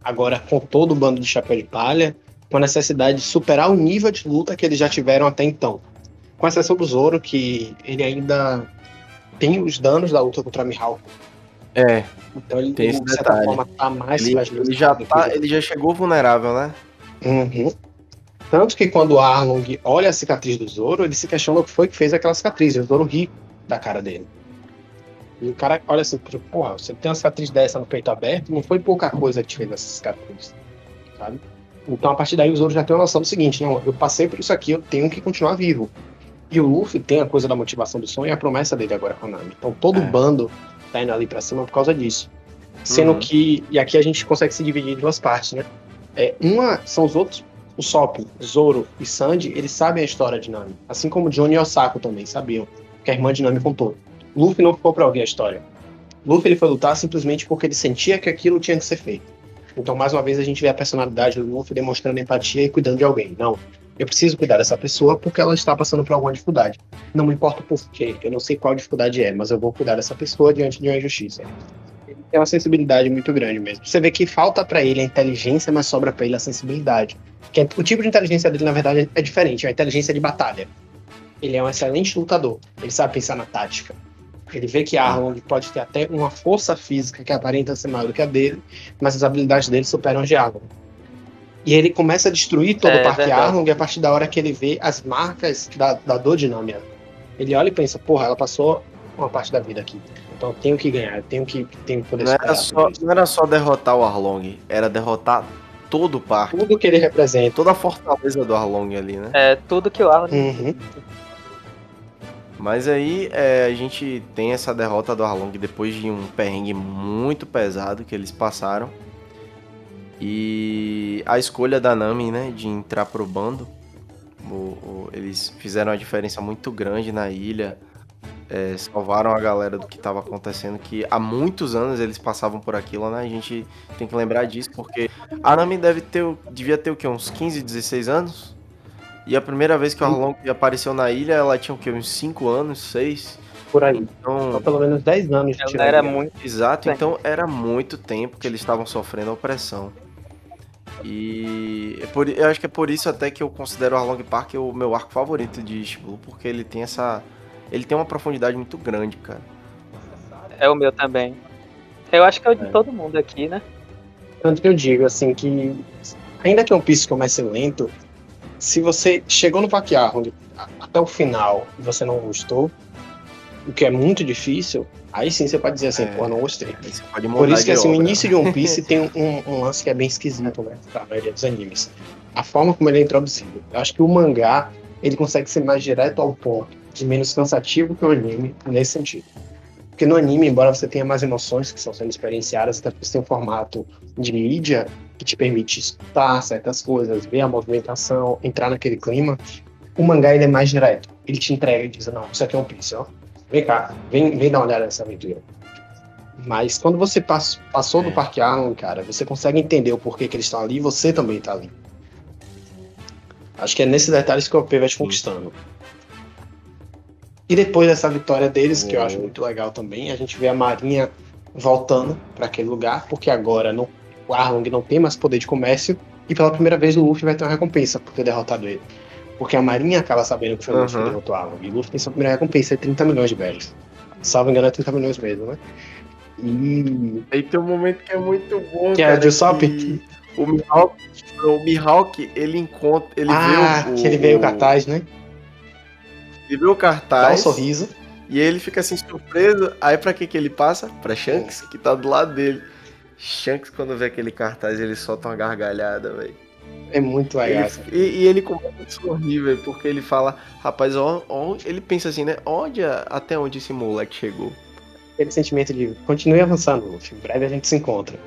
agora com todo o bando de chapéu de palha, uma necessidade de superar o nível de luta que eles já tiveram até então. Com exceção do Zoro, que ele ainda tem os danos da luta contra Mihawk. É. Então ele, tem de certa detalhe. forma, tá mais ele, ele já tá, Ele já chegou vulnerável, né? Uhum. Tanto que quando o Arlong olha a cicatriz do Zoro, ele se questiona o que foi que fez aquela cicatriz. E o Zoro ri da cara dele. E o cara olha assim, porra, você tem uma cicatriz dessa no peito aberto, não foi pouca coisa que te fez essa cicatriz, sabe? Então a partir daí o Zoro já tem uma noção do seguinte, não, eu passei por isso aqui, eu tenho que continuar vivo. E o Luffy tem a coisa da motivação do sonho e a promessa dele agora com a Nami. Então todo o é. bando tá indo ali pra cima por causa disso. Sendo uhum. que, e aqui a gente consegue se dividir em duas partes, né? É, uma são os outros o Sop, Zoro e Sandy, eles sabem a história de Nami. Assim como Johnny e Osako também sabiam, que a irmã de Nami contou. Luffy não ficou para ouvir a história. Luffy ele foi lutar simplesmente porque ele sentia que aquilo tinha que ser feito. Então, mais uma vez, a gente vê a personalidade do Luffy demonstrando empatia e cuidando de alguém. Não, eu preciso cuidar dessa pessoa porque ela está passando por alguma dificuldade. Não me importa o porquê, eu não sei qual dificuldade é, mas eu vou cuidar dessa pessoa diante de uma injustiça. tem uma sensibilidade muito grande mesmo. Você vê que falta para ele a inteligência, mas sobra para ele a sensibilidade. Que é, o tipo de inteligência dele, na verdade, é diferente. É a inteligência de batalha. Ele é um excelente lutador. Ele sabe pensar na tática. Ele vê que Arlong pode ter até uma força física que aparenta ser maior do que a dele, mas as habilidades dele superam as de Arlong. E ele começa a destruir todo é, o Parque verdade. Arlong a partir da hora que ele vê as marcas da, da dor dinâmica. Ele olha e pensa, porra, ela passou uma parte da vida aqui. Então tenho que ganhar, tenho que, tenho que poder não era, só, não era só derrotar o Arlong, era derrotar todo o parque. Tudo que ele representa. Toda a fortaleza do Arlong ali, né? É, tudo que o Arlong. Uhum. Mas aí é, a gente tem essa derrota do Arlong depois de um perrengue muito pesado que eles passaram. E a escolha da Nami, né, de entrar pro bando. O, o, eles fizeram uma diferença muito grande na ilha é, salvaram a galera do que estava acontecendo, que há muitos anos eles passavam por aquilo, né? A gente tem que lembrar disso, porque a Nami deve ter, devia ter o quê? Uns 15, 16 anos? E a primeira vez que o Arlong apareceu na ilha, ela tinha o quê? Uns 5 anos, 6? Por aí. Então, Só pelo menos 10 anos. Ela era muito... Exato, então era muito tempo que eles estavam sofrendo a opressão. E é por, eu acho que é por isso até que eu considero o Arlong Park o meu arco favorito de East Blue, porque ele tem essa ele tem uma profundidade muito grande, cara. É o meu também. Eu acho que é o de é. todo mundo aqui, né? Tanto que eu digo, assim, que ainda que é um piso comece lento, se você chegou no Paquiarro até o final e você não gostou, o que é muito difícil, aí sim você pode dizer assim, é, pô, não gostei. Por isso que assim, obra. o início de One [LAUGHS] Piece tem um, um, lance que é bem esquisito, né? Pra maioria dos animes. A forma como ele é introduzido. Eu acho que o mangá, ele consegue ser mais direto ao ponto de menos cansativo que o anime nesse sentido. Porque no anime, embora você tenha mais emoções que estão sendo experienciadas, até porque você tem um formato de mídia que te permite escutar certas coisas, ver a movimentação, entrar naquele clima, o mangá ele é mais direto. Ele te entrega e diz, não, isso aqui é um Piece, ó. Vem cá, vem, vem dar uma olhada nessa aventura. Mas quando você pass, passou do é. Parque Arlong, cara, você consegue entender o porquê que eles estão ali e você também está ali. Acho que é nesses detalhes que o OP vai te conquistando. E depois dessa vitória deles, que eu acho muito legal também, a gente vê a Marinha voltando para aquele lugar, porque agora no, o Arlong não tem mais poder de comércio, e pela primeira vez o Luffy vai ter uma recompensa por ter derrotado ele. Porque a Marinha acaba sabendo que foi o Luffy que derrotou o Arlong, e o Luffy tem sua primeira recompensa, é 30 milhões de velhos. Salvo engano, é 30 milhões mesmo, né? E. Aí tem um momento que é muito bom. Que cara, é a Usopp? O Mihawk, o Mihawk, ele encontra. Ele ah, vê o, que ele veio o cartaz, né? Ele vê o cartaz. Dá um sorriso. E ele fica assim surpreso. Aí pra que que ele passa? Pra Shanks, que tá do lado dele. Shanks, quando vê aquele cartaz, ele solta uma gargalhada, velho. É muito legal. Ele, e, e, ele começa a sorrir, velho, porque ele fala, rapaz, ó, ó, ele pensa assim, né? Onde, até onde esse moleque chegou? Aquele sentimento de continue avançando, Luffy. Em breve a gente se encontra.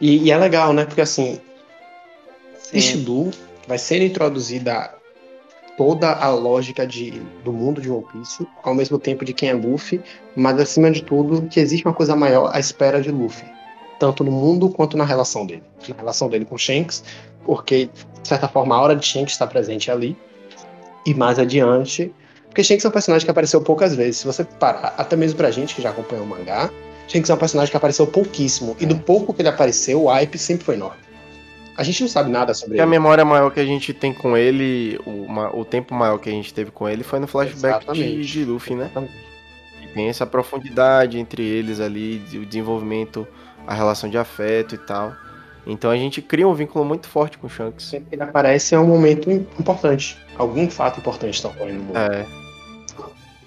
E, e é legal, né? Porque assim, Shibu vai ser introduzida toda a lógica de, do mundo de One Piece, ao mesmo tempo de quem é Luffy, mas acima de tudo que existe uma coisa maior à espera de Luffy, tanto no mundo quanto na relação dele, na relação dele com Shanks, porque de certa forma a hora de Shanks está presente ali, e mais adiante, porque Shanks é um personagem que apareceu poucas vezes, se você parar, até mesmo pra gente que já acompanha o mangá, Shanks é um personagem que apareceu pouquíssimo, e do pouco que ele apareceu, o hype sempre foi enorme. A gente não sabe nada sobre ele. A memória maior que a gente tem com ele, o, o tempo maior que a gente teve com ele foi no flashback de, de, Luffy, né? E tem essa profundidade entre eles ali, o desenvolvimento, a relação de afeto e tal. Então a gente cria um vínculo muito forte com o Shanks. Sempre que ele aparece é um momento importante. Algum fato importante está ocorrendo no mundo. É.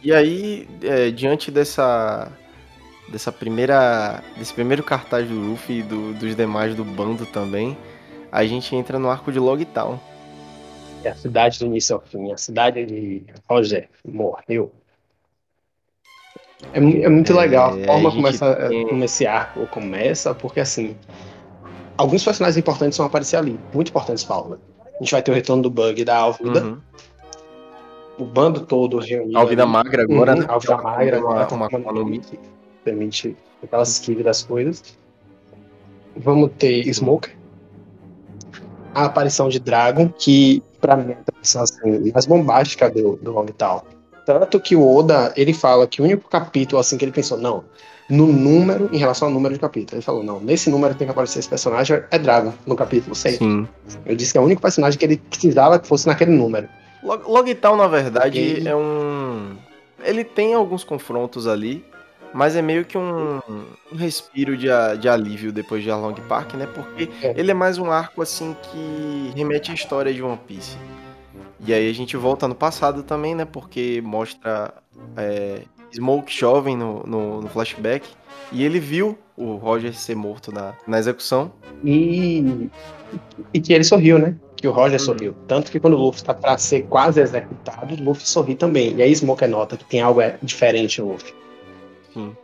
E aí, é, diante dessa dessa primeira desse primeiro cartaz do Luffy e do, dos demais do bando também, a gente entra no arco de Logtown. É a cidade do início ao fim, a cidade de Roger morreu. É, é muito é, legal a forma a como, essa, tem... como esse arco começa, porque assim, alguns personagens importantes vão aparecer ali, muito importantes Paula. A gente vai ter o retorno do Bug da Alvida. Uhum. O bando todo reunido. Alvida ali. Magra agora, uhum, né? Alvida Magra, uma, uma, uma, uma permite aquelas esquive das coisas. Vamos ter Smoker, a aparição de Dragon, que para mim é a aparição assim, mais bombástica do, do Long Tal. Tanto que o Oda, ele fala que o único capítulo assim que ele pensou, não, no número, em relação ao número de capítulos. Ele falou, não, nesse número tem que aparecer esse personagem, é Dragon, no capítulo 100. Sim. Eu disse que é o único personagem que ele precisava que fosse naquele número. Logtown, na verdade, Porque... é um... Ele tem alguns confrontos ali, mas é meio que um, um respiro de, de, alívio depois de Along Park, né? Porque é. ele é mais um arco, assim, que remete à história de One Piece. E aí a gente volta no passado também, né? Porque mostra é, Smoke jovem no, no, no, flashback. E ele viu o Roger ser morto na, na execução. E, e que ele sorriu, né? Que o Roger uhum. sorriu. Tanto que quando o Luffy está para ser quase executado, o Luffy sorri também. E aí Smoke nota que tem algo é, diferente no Luffy. Sim.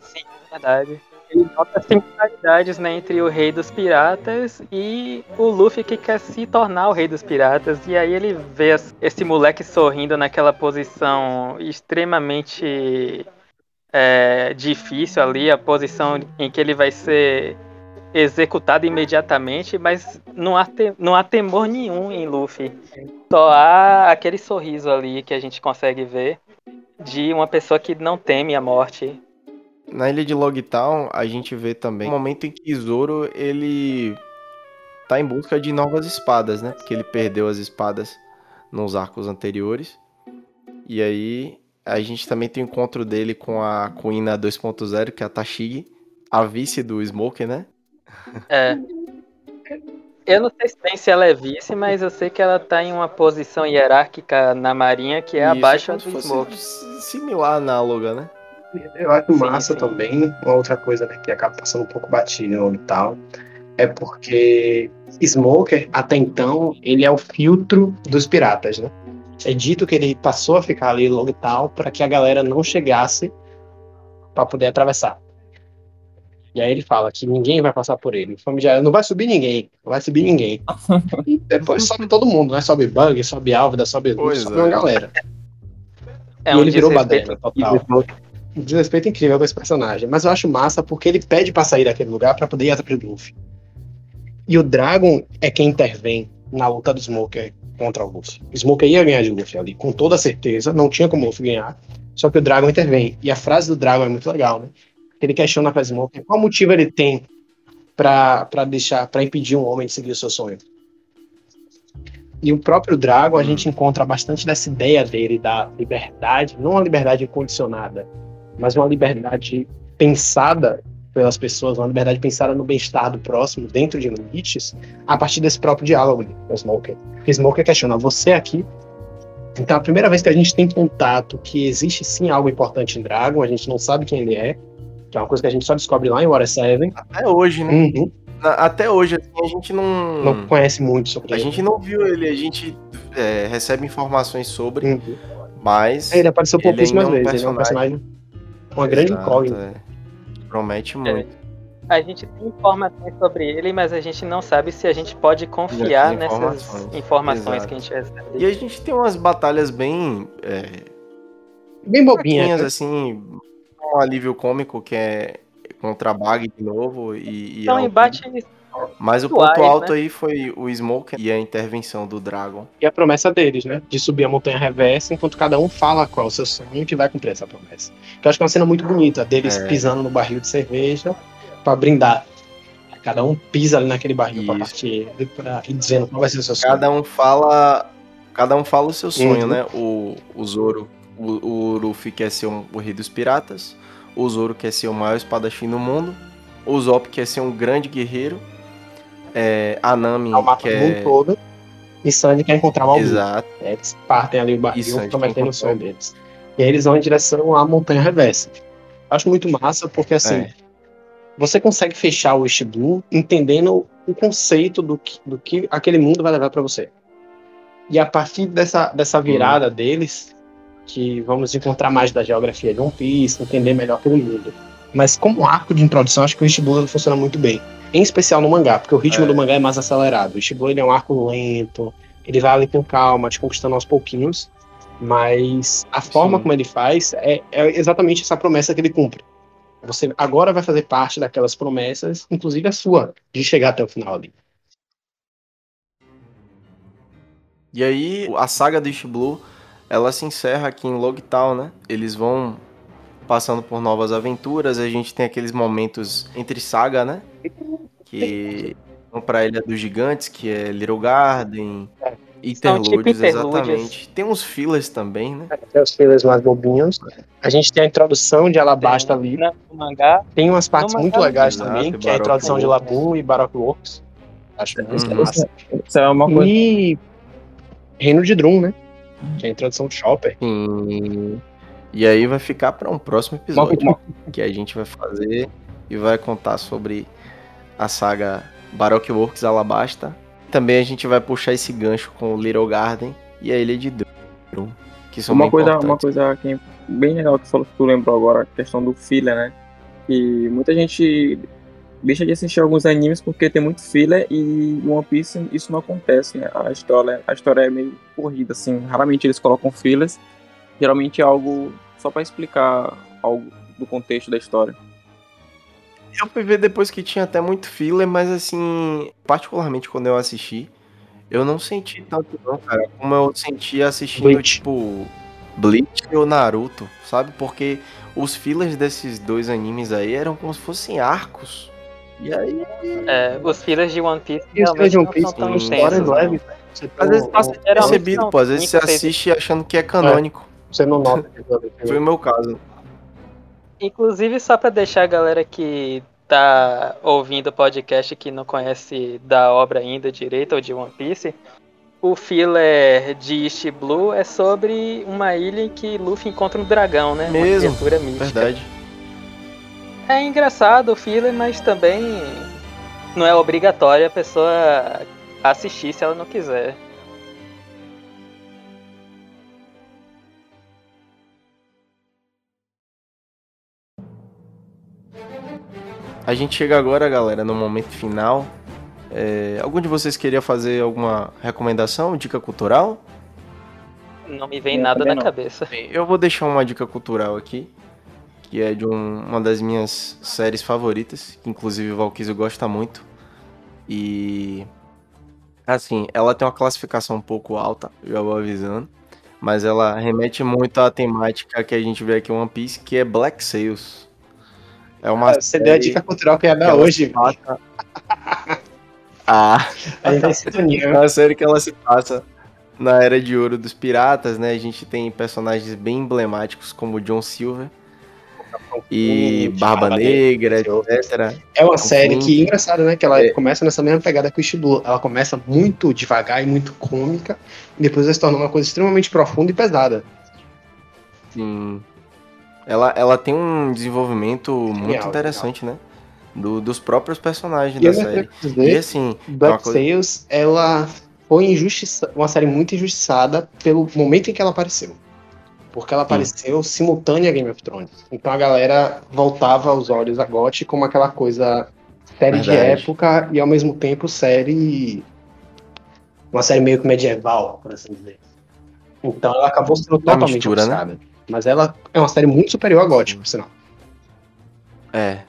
Sim, é verdade ele nota similaridades né, entre o rei dos piratas e o Luffy que quer se tornar o rei dos piratas. E aí ele vê esse moleque sorrindo naquela posição extremamente é, difícil ali, a posição em que ele vai ser executado imediatamente, mas não há, te, não há temor nenhum em Luffy. Só há aquele sorriso ali que a gente consegue ver de uma pessoa que não teme a morte. Na ilha de Logtown, a gente vê também o momento em que Zoro ele tá em busca de novas espadas, né? Porque ele perdeu as espadas nos arcos anteriores. E aí a gente também tem o encontro dele com a Kuina 2.0, que é a Tashigi, a vice do Smoker, né? É. Eu não sei bem se ela é vice, mas eu sei que ela tá em uma posição hierárquica na marinha que é Isso, abaixo é do Smoker. Similar, análoga, né? Eu acho sim, massa sim. também, uma outra coisa né, que acaba passando um pouco batido e tal, é porque Smoker, até então, ele é o filtro dos piratas, né? É dito que ele passou a ficar ali logo e tal para que a galera não chegasse para poder atravessar. E aí ele fala que ninguém vai passar por ele. O não vai subir ninguém, não vai subir ninguém. E [LAUGHS] depois sobe todo mundo, né? Sobe Bug, sobe Álvida, sobe Luz, sobe é. uma galera. É e um ele virou baderna total um desrespeito incrível com esse personagem. Mas eu acho massa porque ele pede para sair daquele lugar para poder ir atrás do Luffy. E o Dragon é quem intervém na luta do Smoker contra o Luffy. O Smoker ia ganhar de Luffy ali, com toda certeza, não tinha como o Luffy ganhar. Só que o Dragon intervém. E a frase do Dragon é muito legal, né? Ele questiona para Smoker qual motivo ele tem para deixar, para impedir um homem de seguir o seu sonho. E o próprio Dragon, a gente encontra bastante dessa ideia dele da liberdade, não a liberdade incondicionada, mas uma liberdade pensada pelas pessoas, uma liberdade pensada no bem-estar do próximo, dentro de limites, a partir desse próprio diálogo com o Smoker. Porque Smoker questiona, você aqui? Então, a primeira vez que a gente tem contato que existe sim algo importante em Dragon, a gente não sabe quem ele é, que é uma coisa que a gente só descobre lá em Water 7. Até hoje, né? Uhum. Até hoje, assim, a gente não. Não conhece muito sobre a ele. A gente não viu ele, a gente é, recebe informações sobre, uhum. mas. Ele apareceu pouquíssimas é vezes, ele é um personagem uma grande incógnita. É. Promete é. muito. É. A gente tem informações sobre ele, mas a gente não sabe se a gente pode confiar informações. nessas informações Exato. que a gente recebe. E a gente tem umas batalhas bem. É, bem bobinhas. Né? assim. Um alívio cômico que é contra a Bag de novo. E, e São embates mas o ponto alto né? aí foi o Smoke e a intervenção do Dragon. E a promessa deles, né? De subir a montanha reversa, enquanto cada um fala qual é o seu sonho que vai cumprir essa promessa. Que eu acho que é uma cena muito bonita, deles é. pisando no barril de cerveja para brindar. Cada um pisa ali naquele barril para partir pra ir dizendo qual vai ser o seu sonho. Cada um fala. Cada um fala o seu sonho, uhum. né? O, o Zoro, o, o Luffy quer ser um, o rei dos piratas. O Zoro quer ser o maior espadachim do mundo. O Zop quer ser um grande guerreiro é, a Nami quer... o mundo todo. E Sandy quer encontrar uma Exato. Eles partem ali o barril, prometendo o sonho deles. E aí eles vão em direção à montanha reversa. Acho muito massa, porque assim, é. você consegue fechar o East Blue entendendo o conceito do que, do que aquele mundo vai levar para você. E a partir dessa, dessa virada hum. deles, que vamos encontrar mais da geografia de One Piece, entender melhor aquele mundo. Mas como arco de introdução, acho que o East Blue funciona muito bem em especial no mangá, porque o ritmo é. do mangá é mais acelerado. O Shibuya ele é um arco lento, ele vai ali com calma, te conquistando aos pouquinhos, mas a forma Sim. como ele faz é, é, exatamente essa promessa que ele cumpre. Você agora vai fazer parte daquelas promessas, inclusive a sua, de chegar até o final ali. E aí, a saga do Blue ela se encerra aqui em Logtown, né? Eles vão passando por novas aventuras, a gente tem aqueles momentos entre saga, né? Que [LAUGHS] vão pra Ilha dos Gigantes, que é Little Garden, é. Interludes, tipo exatamente. Tem uns fillers também, né? É, tem os fillers mais bobinhos. A gente tem a introdução de Alabasta ali. No mangá. Tem umas partes muito legais também, que é a introdução de Labum e Baroque Works. Acho muito uhum. massa. Isso é uma coisa... E Reino de Drum, né? Que é a introdução de Chopper. Sim. E aí vai ficar para um próximo episódio que a gente vai fazer e vai contar sobre a saga Baroque Works Alabasta. Também a gente vai puxar esse gancho com o Little Garden e a Ilha de Drum, que são uma coisa, uma coisa que bem legal que falou que tu lembrou agora, a questão do filler, né? Que muita gente deixa de assistir alguns animes porque tem muito filler e One Piece isso não acontece, né? A história, a história é meio corrida, assim. Raramente eles colocam fillers. Geralmente é algo só para explicar algo do contexto da história. Eu fui ver depois que tinha até muito filler, mas assim, particularmente quando eu assisti, eu não senti tanto não, cara, como eu senti assistindo, Bleach. tipo, Bleach ou Naruto, sabe? Porque os fillers desses dois animes aí eram como se fossem arcos. E aí. É, os fillers de One Piece realmente de One Piece, não são tão extensos. Leve, às vezes passa percebido, pô. Às vezes você assiste achando que é canônico. É, [LAUGHS] você não nota. Foi o meu caso. Inclusive, só pra deixar a galera que tá ouvindo o podcast que não conhece da obra ainda direito ou de One Piece, o filler de East Blue é sobre uma ilha em que Luffy encontra um dragão, né? Mesmo, uma criatura mística. Verdade. É engraçado o filler, mas também não é obrigatório a pessoa assistir se ela não quiser. A gente chega agora, galera, no momento final. É, algum de vocês queria fazer alguma recomendação, dica cultural? Não me vem nada na não. cabeça. Eu vou deixar uma dica cultural aqui que é de um, uma das minhas séries favoritas, que inclusive o Valkyrie gosta muito. E assim, ela tem uma classificação um pouco alta, já vou avisando, mas ela remete muito à temática que a gente vê aqui em One Piece, que é Black Sails. É uma ah, Você deu a dica cultural que ia dar hoje. Passa... [LAUGHS] ah, a gente É uma série que ela se passa na Era de Ouro dos Piratas, né? A gente tem personagens bem emblemáticos como John Silver, e Barba, Negra, etc. É uma série que, engraçado, né? Que ela é. começa nessa mesma pegada que o Shibu. Ela começa muito devagar e muito cômica, e depois ela se torna uma coisa extremamente profunda e pesada. Sim. Ela, ela tem um desenvolvimento muito interessante, né? Do, dos próprios personagens e da série. Dizer, e assim. Black coisa... Sails, ela foi injustiça, uma série muito injustiçada pelo momento em que ela apareceu porque ela apareceu Sim. simultânea a Game of Thrones. Então a galera voltava os olhos a GOT como aquela coisa série Verdade. de época e ao mesmo tempo série uma série meio que medieval, por assim dizer. Então ela acabou sendo totalmente mistura, né? Mas ela é uma série muito superior a GOT, por sinal. É.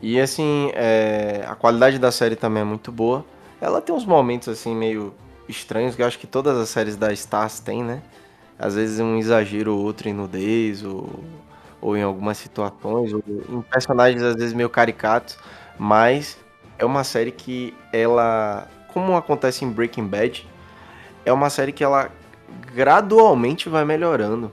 E assim, é... a qualidade da série também é muito boa. Ela tem uns momentos assim meio estranhos que eu acho que todas as séries da Stars têm, né? às vezes um exagero ou outro em nudez, ou, ou em algumas situações, ou em personagens às vezes meio caricatos, mas é uma série que ela, como acontece em Breaking Bad, é uma série que ela gradualmente vai melhorando.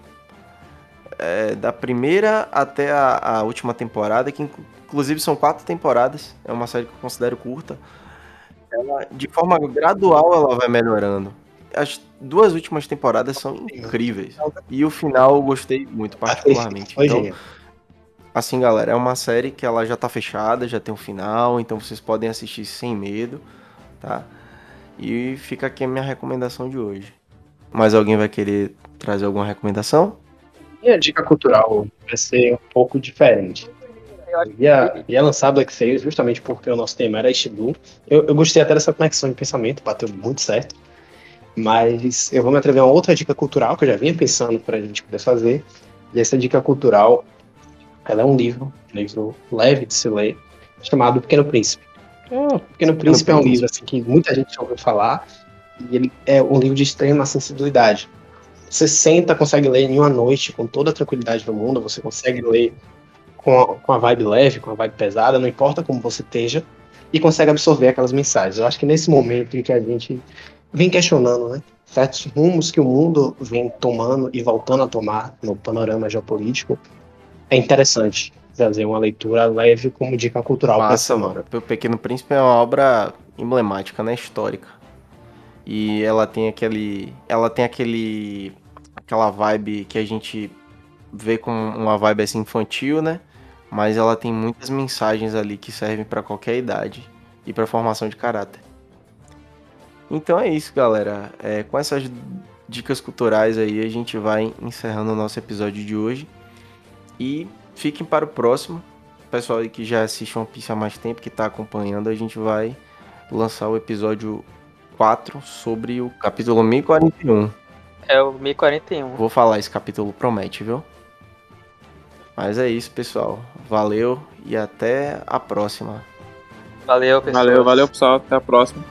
É, da primeira até a, a, última temporada, que inclusive são quatro temporadas, é uma série que eu considero curta. Ela, de forma gradual ela vai melhorando as duas últimas temporadas são incríveis. E o final eu gostei muito, particularmente. Então, assim, galera, é uma série que ela já tá fechada, já tem um final, então vocês podem assistir sem medo, tá? E fica aqui a minha recomendação de hoje. Mais alguém vai querer trazer alguma recomendação? Minha dica cultural vai ser um pouco diferente. Eu ia, ia lançar Black Sails justamente porque o nosso tema era Blue. Eu, eu gostei até dessa conexão de pensamento, bateu muito certo. Mas eu vou me atrever a uma outra dica cultural que eu já vinha pensando para a gente poder fazer. E essa dica cultural, ela é um livro, um livro leve de se ler, chamado Pequeno Príncipe. O Pequeno Príncipe é um livro assim que muita gente já ouviu falar e ele é um livro de extrema sensibilidade. Você senta, consegue ler em uma noite com toda a tranquilidade do mundo, você consegue ler com a, com a vibe leve, com a vibe pesada, não importa como você esteja, e consegue absorver aquelas mensagens. Eu acho que nesse momento em que a gente vem questionando, né, certos rumos que o mundo vem tomando e voltando a tomar no panorama geopolítico, é interessante trazer uma leitura leve como dica cultural para essa semana. O Pequeno Príncipe é uma obra emblemática, né, histórica. E ela tem aquele, ela tem aquele, aquela vibe que a gente vê com uma vibe assim infantil, né? Mas ela tem muitas mensagens ali que servem para qualquer idade e para formação de caráter. Então é isso, galera. É, com essas dicas culturais aí, a gente vai encerrando o nosso episódio de hoje. E fiquem para o próximo. Pessoal aí que já assiste One Piece há mais tempo, que está acompanhando, a gente vai lançar o episódio 4 sobre o capítulo 1041. É o 1041. Vou falar, esse capítulo promete, viu? Mas é isso, pessoal. Valeu e até a próxima. Valeu, pessoal. Valeu, valeu, pessoal. Até a próxima.